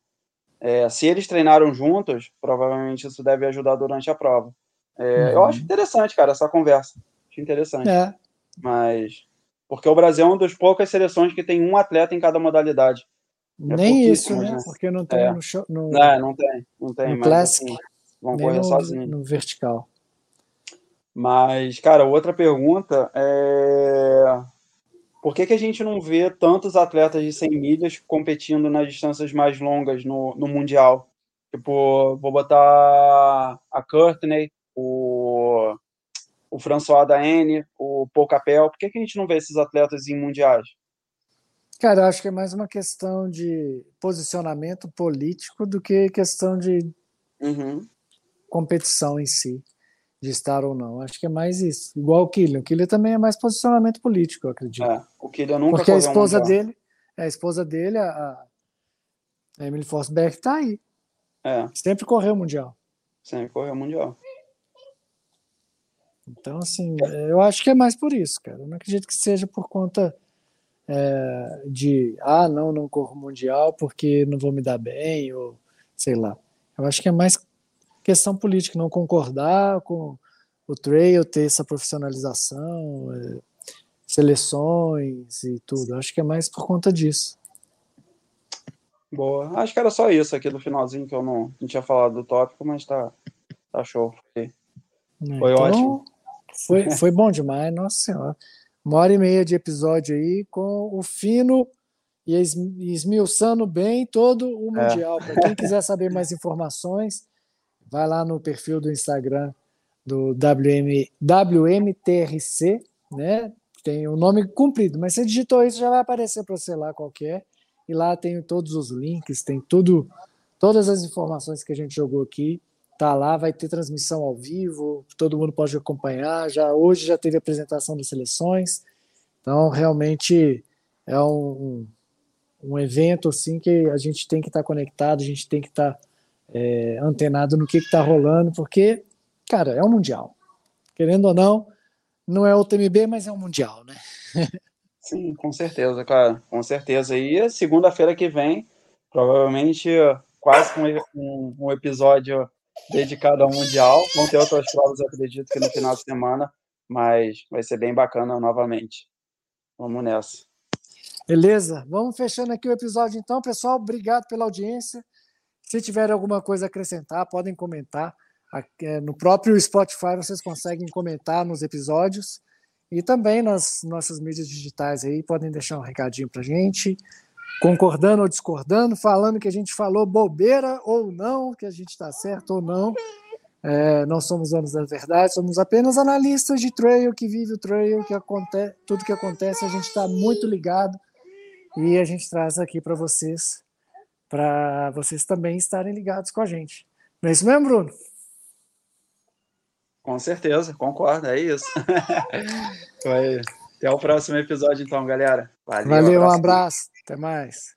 É, se eles treinaram juntos, provavelmente isso deve ajudar durante a prova. É, uhum. Eu acho interessante, cara, essa conversa. Acho interessante. É. Mas porque o Brasil é uma das poucas seleções que tem um atleta em cada modalidade. É Nem isso, né? né? Porque não tem é. no, show, no, é, não tem, não tem. No Classic, assim, vão correr sozinhos. No vertical. Mas, cara, outra pergunta é por que, que a gente não vê tantos atletas de 100 milhas competindo nas distâncias mais longas no, no Mundial? Tipo, vou botar a Courtney, o o François Daene, o Paul Capel. Por que, que a gente não vê esses atletas em mundiais? Cara, eu acho que é mais uma questão de posicionamento político do que questão de uhum. competição em si, de estar ou não. Acho que é mais isso. Igual o Killian. O Killian também é mais posicionamento político, eu acredito. É, o Killian nunca Porque a esposa um dele, a esposa dele, a, a Emily Forsberg, está aí. É. Sempre correu o Mundial. Sempre correu o Mundial. Então, assim, é, eu acho que é mais por isso, cara. Eu não acredito que seja por conta é, de, ah, não, não corro mundial porque não vou me dar bem, ou sei lá. Eu acho que é mais questão política, não concordar com o trail ter essa profissionalização, é, seleções e tudo. Eu acho que é mais por conta disso. Boa. Acho que era só isso aqui no finalzinho que eu não, não tinha falado do tópico, mas tá, tá show. Foi, foi então, ótimo. Foi, foi bom demais, nossa senhora. Uma hora e meia de episódio aí com o fino e esmiuçando bem todo o é. Mundial. É. Para quem quiser saber mais informações, vai lá no perfil do Instagram do WM, WMTRC, né? Tem o um nome comprido, mas você digitou isso, já vai aparecer para você lá qualquer. E lá tem todos os links, tem tudo, todas as informações que a gente jogou aqui tá lá, vai ter transmissão ao vivo, todo mundo pode acompanhar. Já hoje já teve apresentação das seleções, então realmente é um, um evento assim que a gente tem que estar tá conectado, a gente tem que estar tá, é, antenado no que está rolando, porque cara é um mundial, querendo ou não, não é o TMB, mas é um mundial, né? Sim, com certeza, cara, com certeza. E segunda-feira que vem, provavelmente quase um, um episódio dedicado ao Mundial. Vão ter outras provas, acredito que no final de semana, mas vai ser bem bacana novamente. Vamos nessa. Beleza, vamos fechando aqui o episódio então, pessoal. Obrigado pela audiência. Se tiver alguma coisa a acrescentar, podem comentar. É, no próprio Spotify vocês conseguem comentar nos episódios e também nas nossas mídias digitais aí podem deixar um recadinho para gente concordando ou discordando, falando que a gente falou bobeira ou não, que a gente está certo ou não. É, não somos donos da verdade, somos apenas analistas de trail que vive o trail, que acontece, tudo que acontece a gente está muito ligado e a gente traz aqui para vocês, para vocês também estarem ligados com a gente. Não é isso mesmo, Bruno? Com certeza, concordo, é isso. Até o próximo episódio, então, galera. Valeu, Valeu um abraço. Até mais.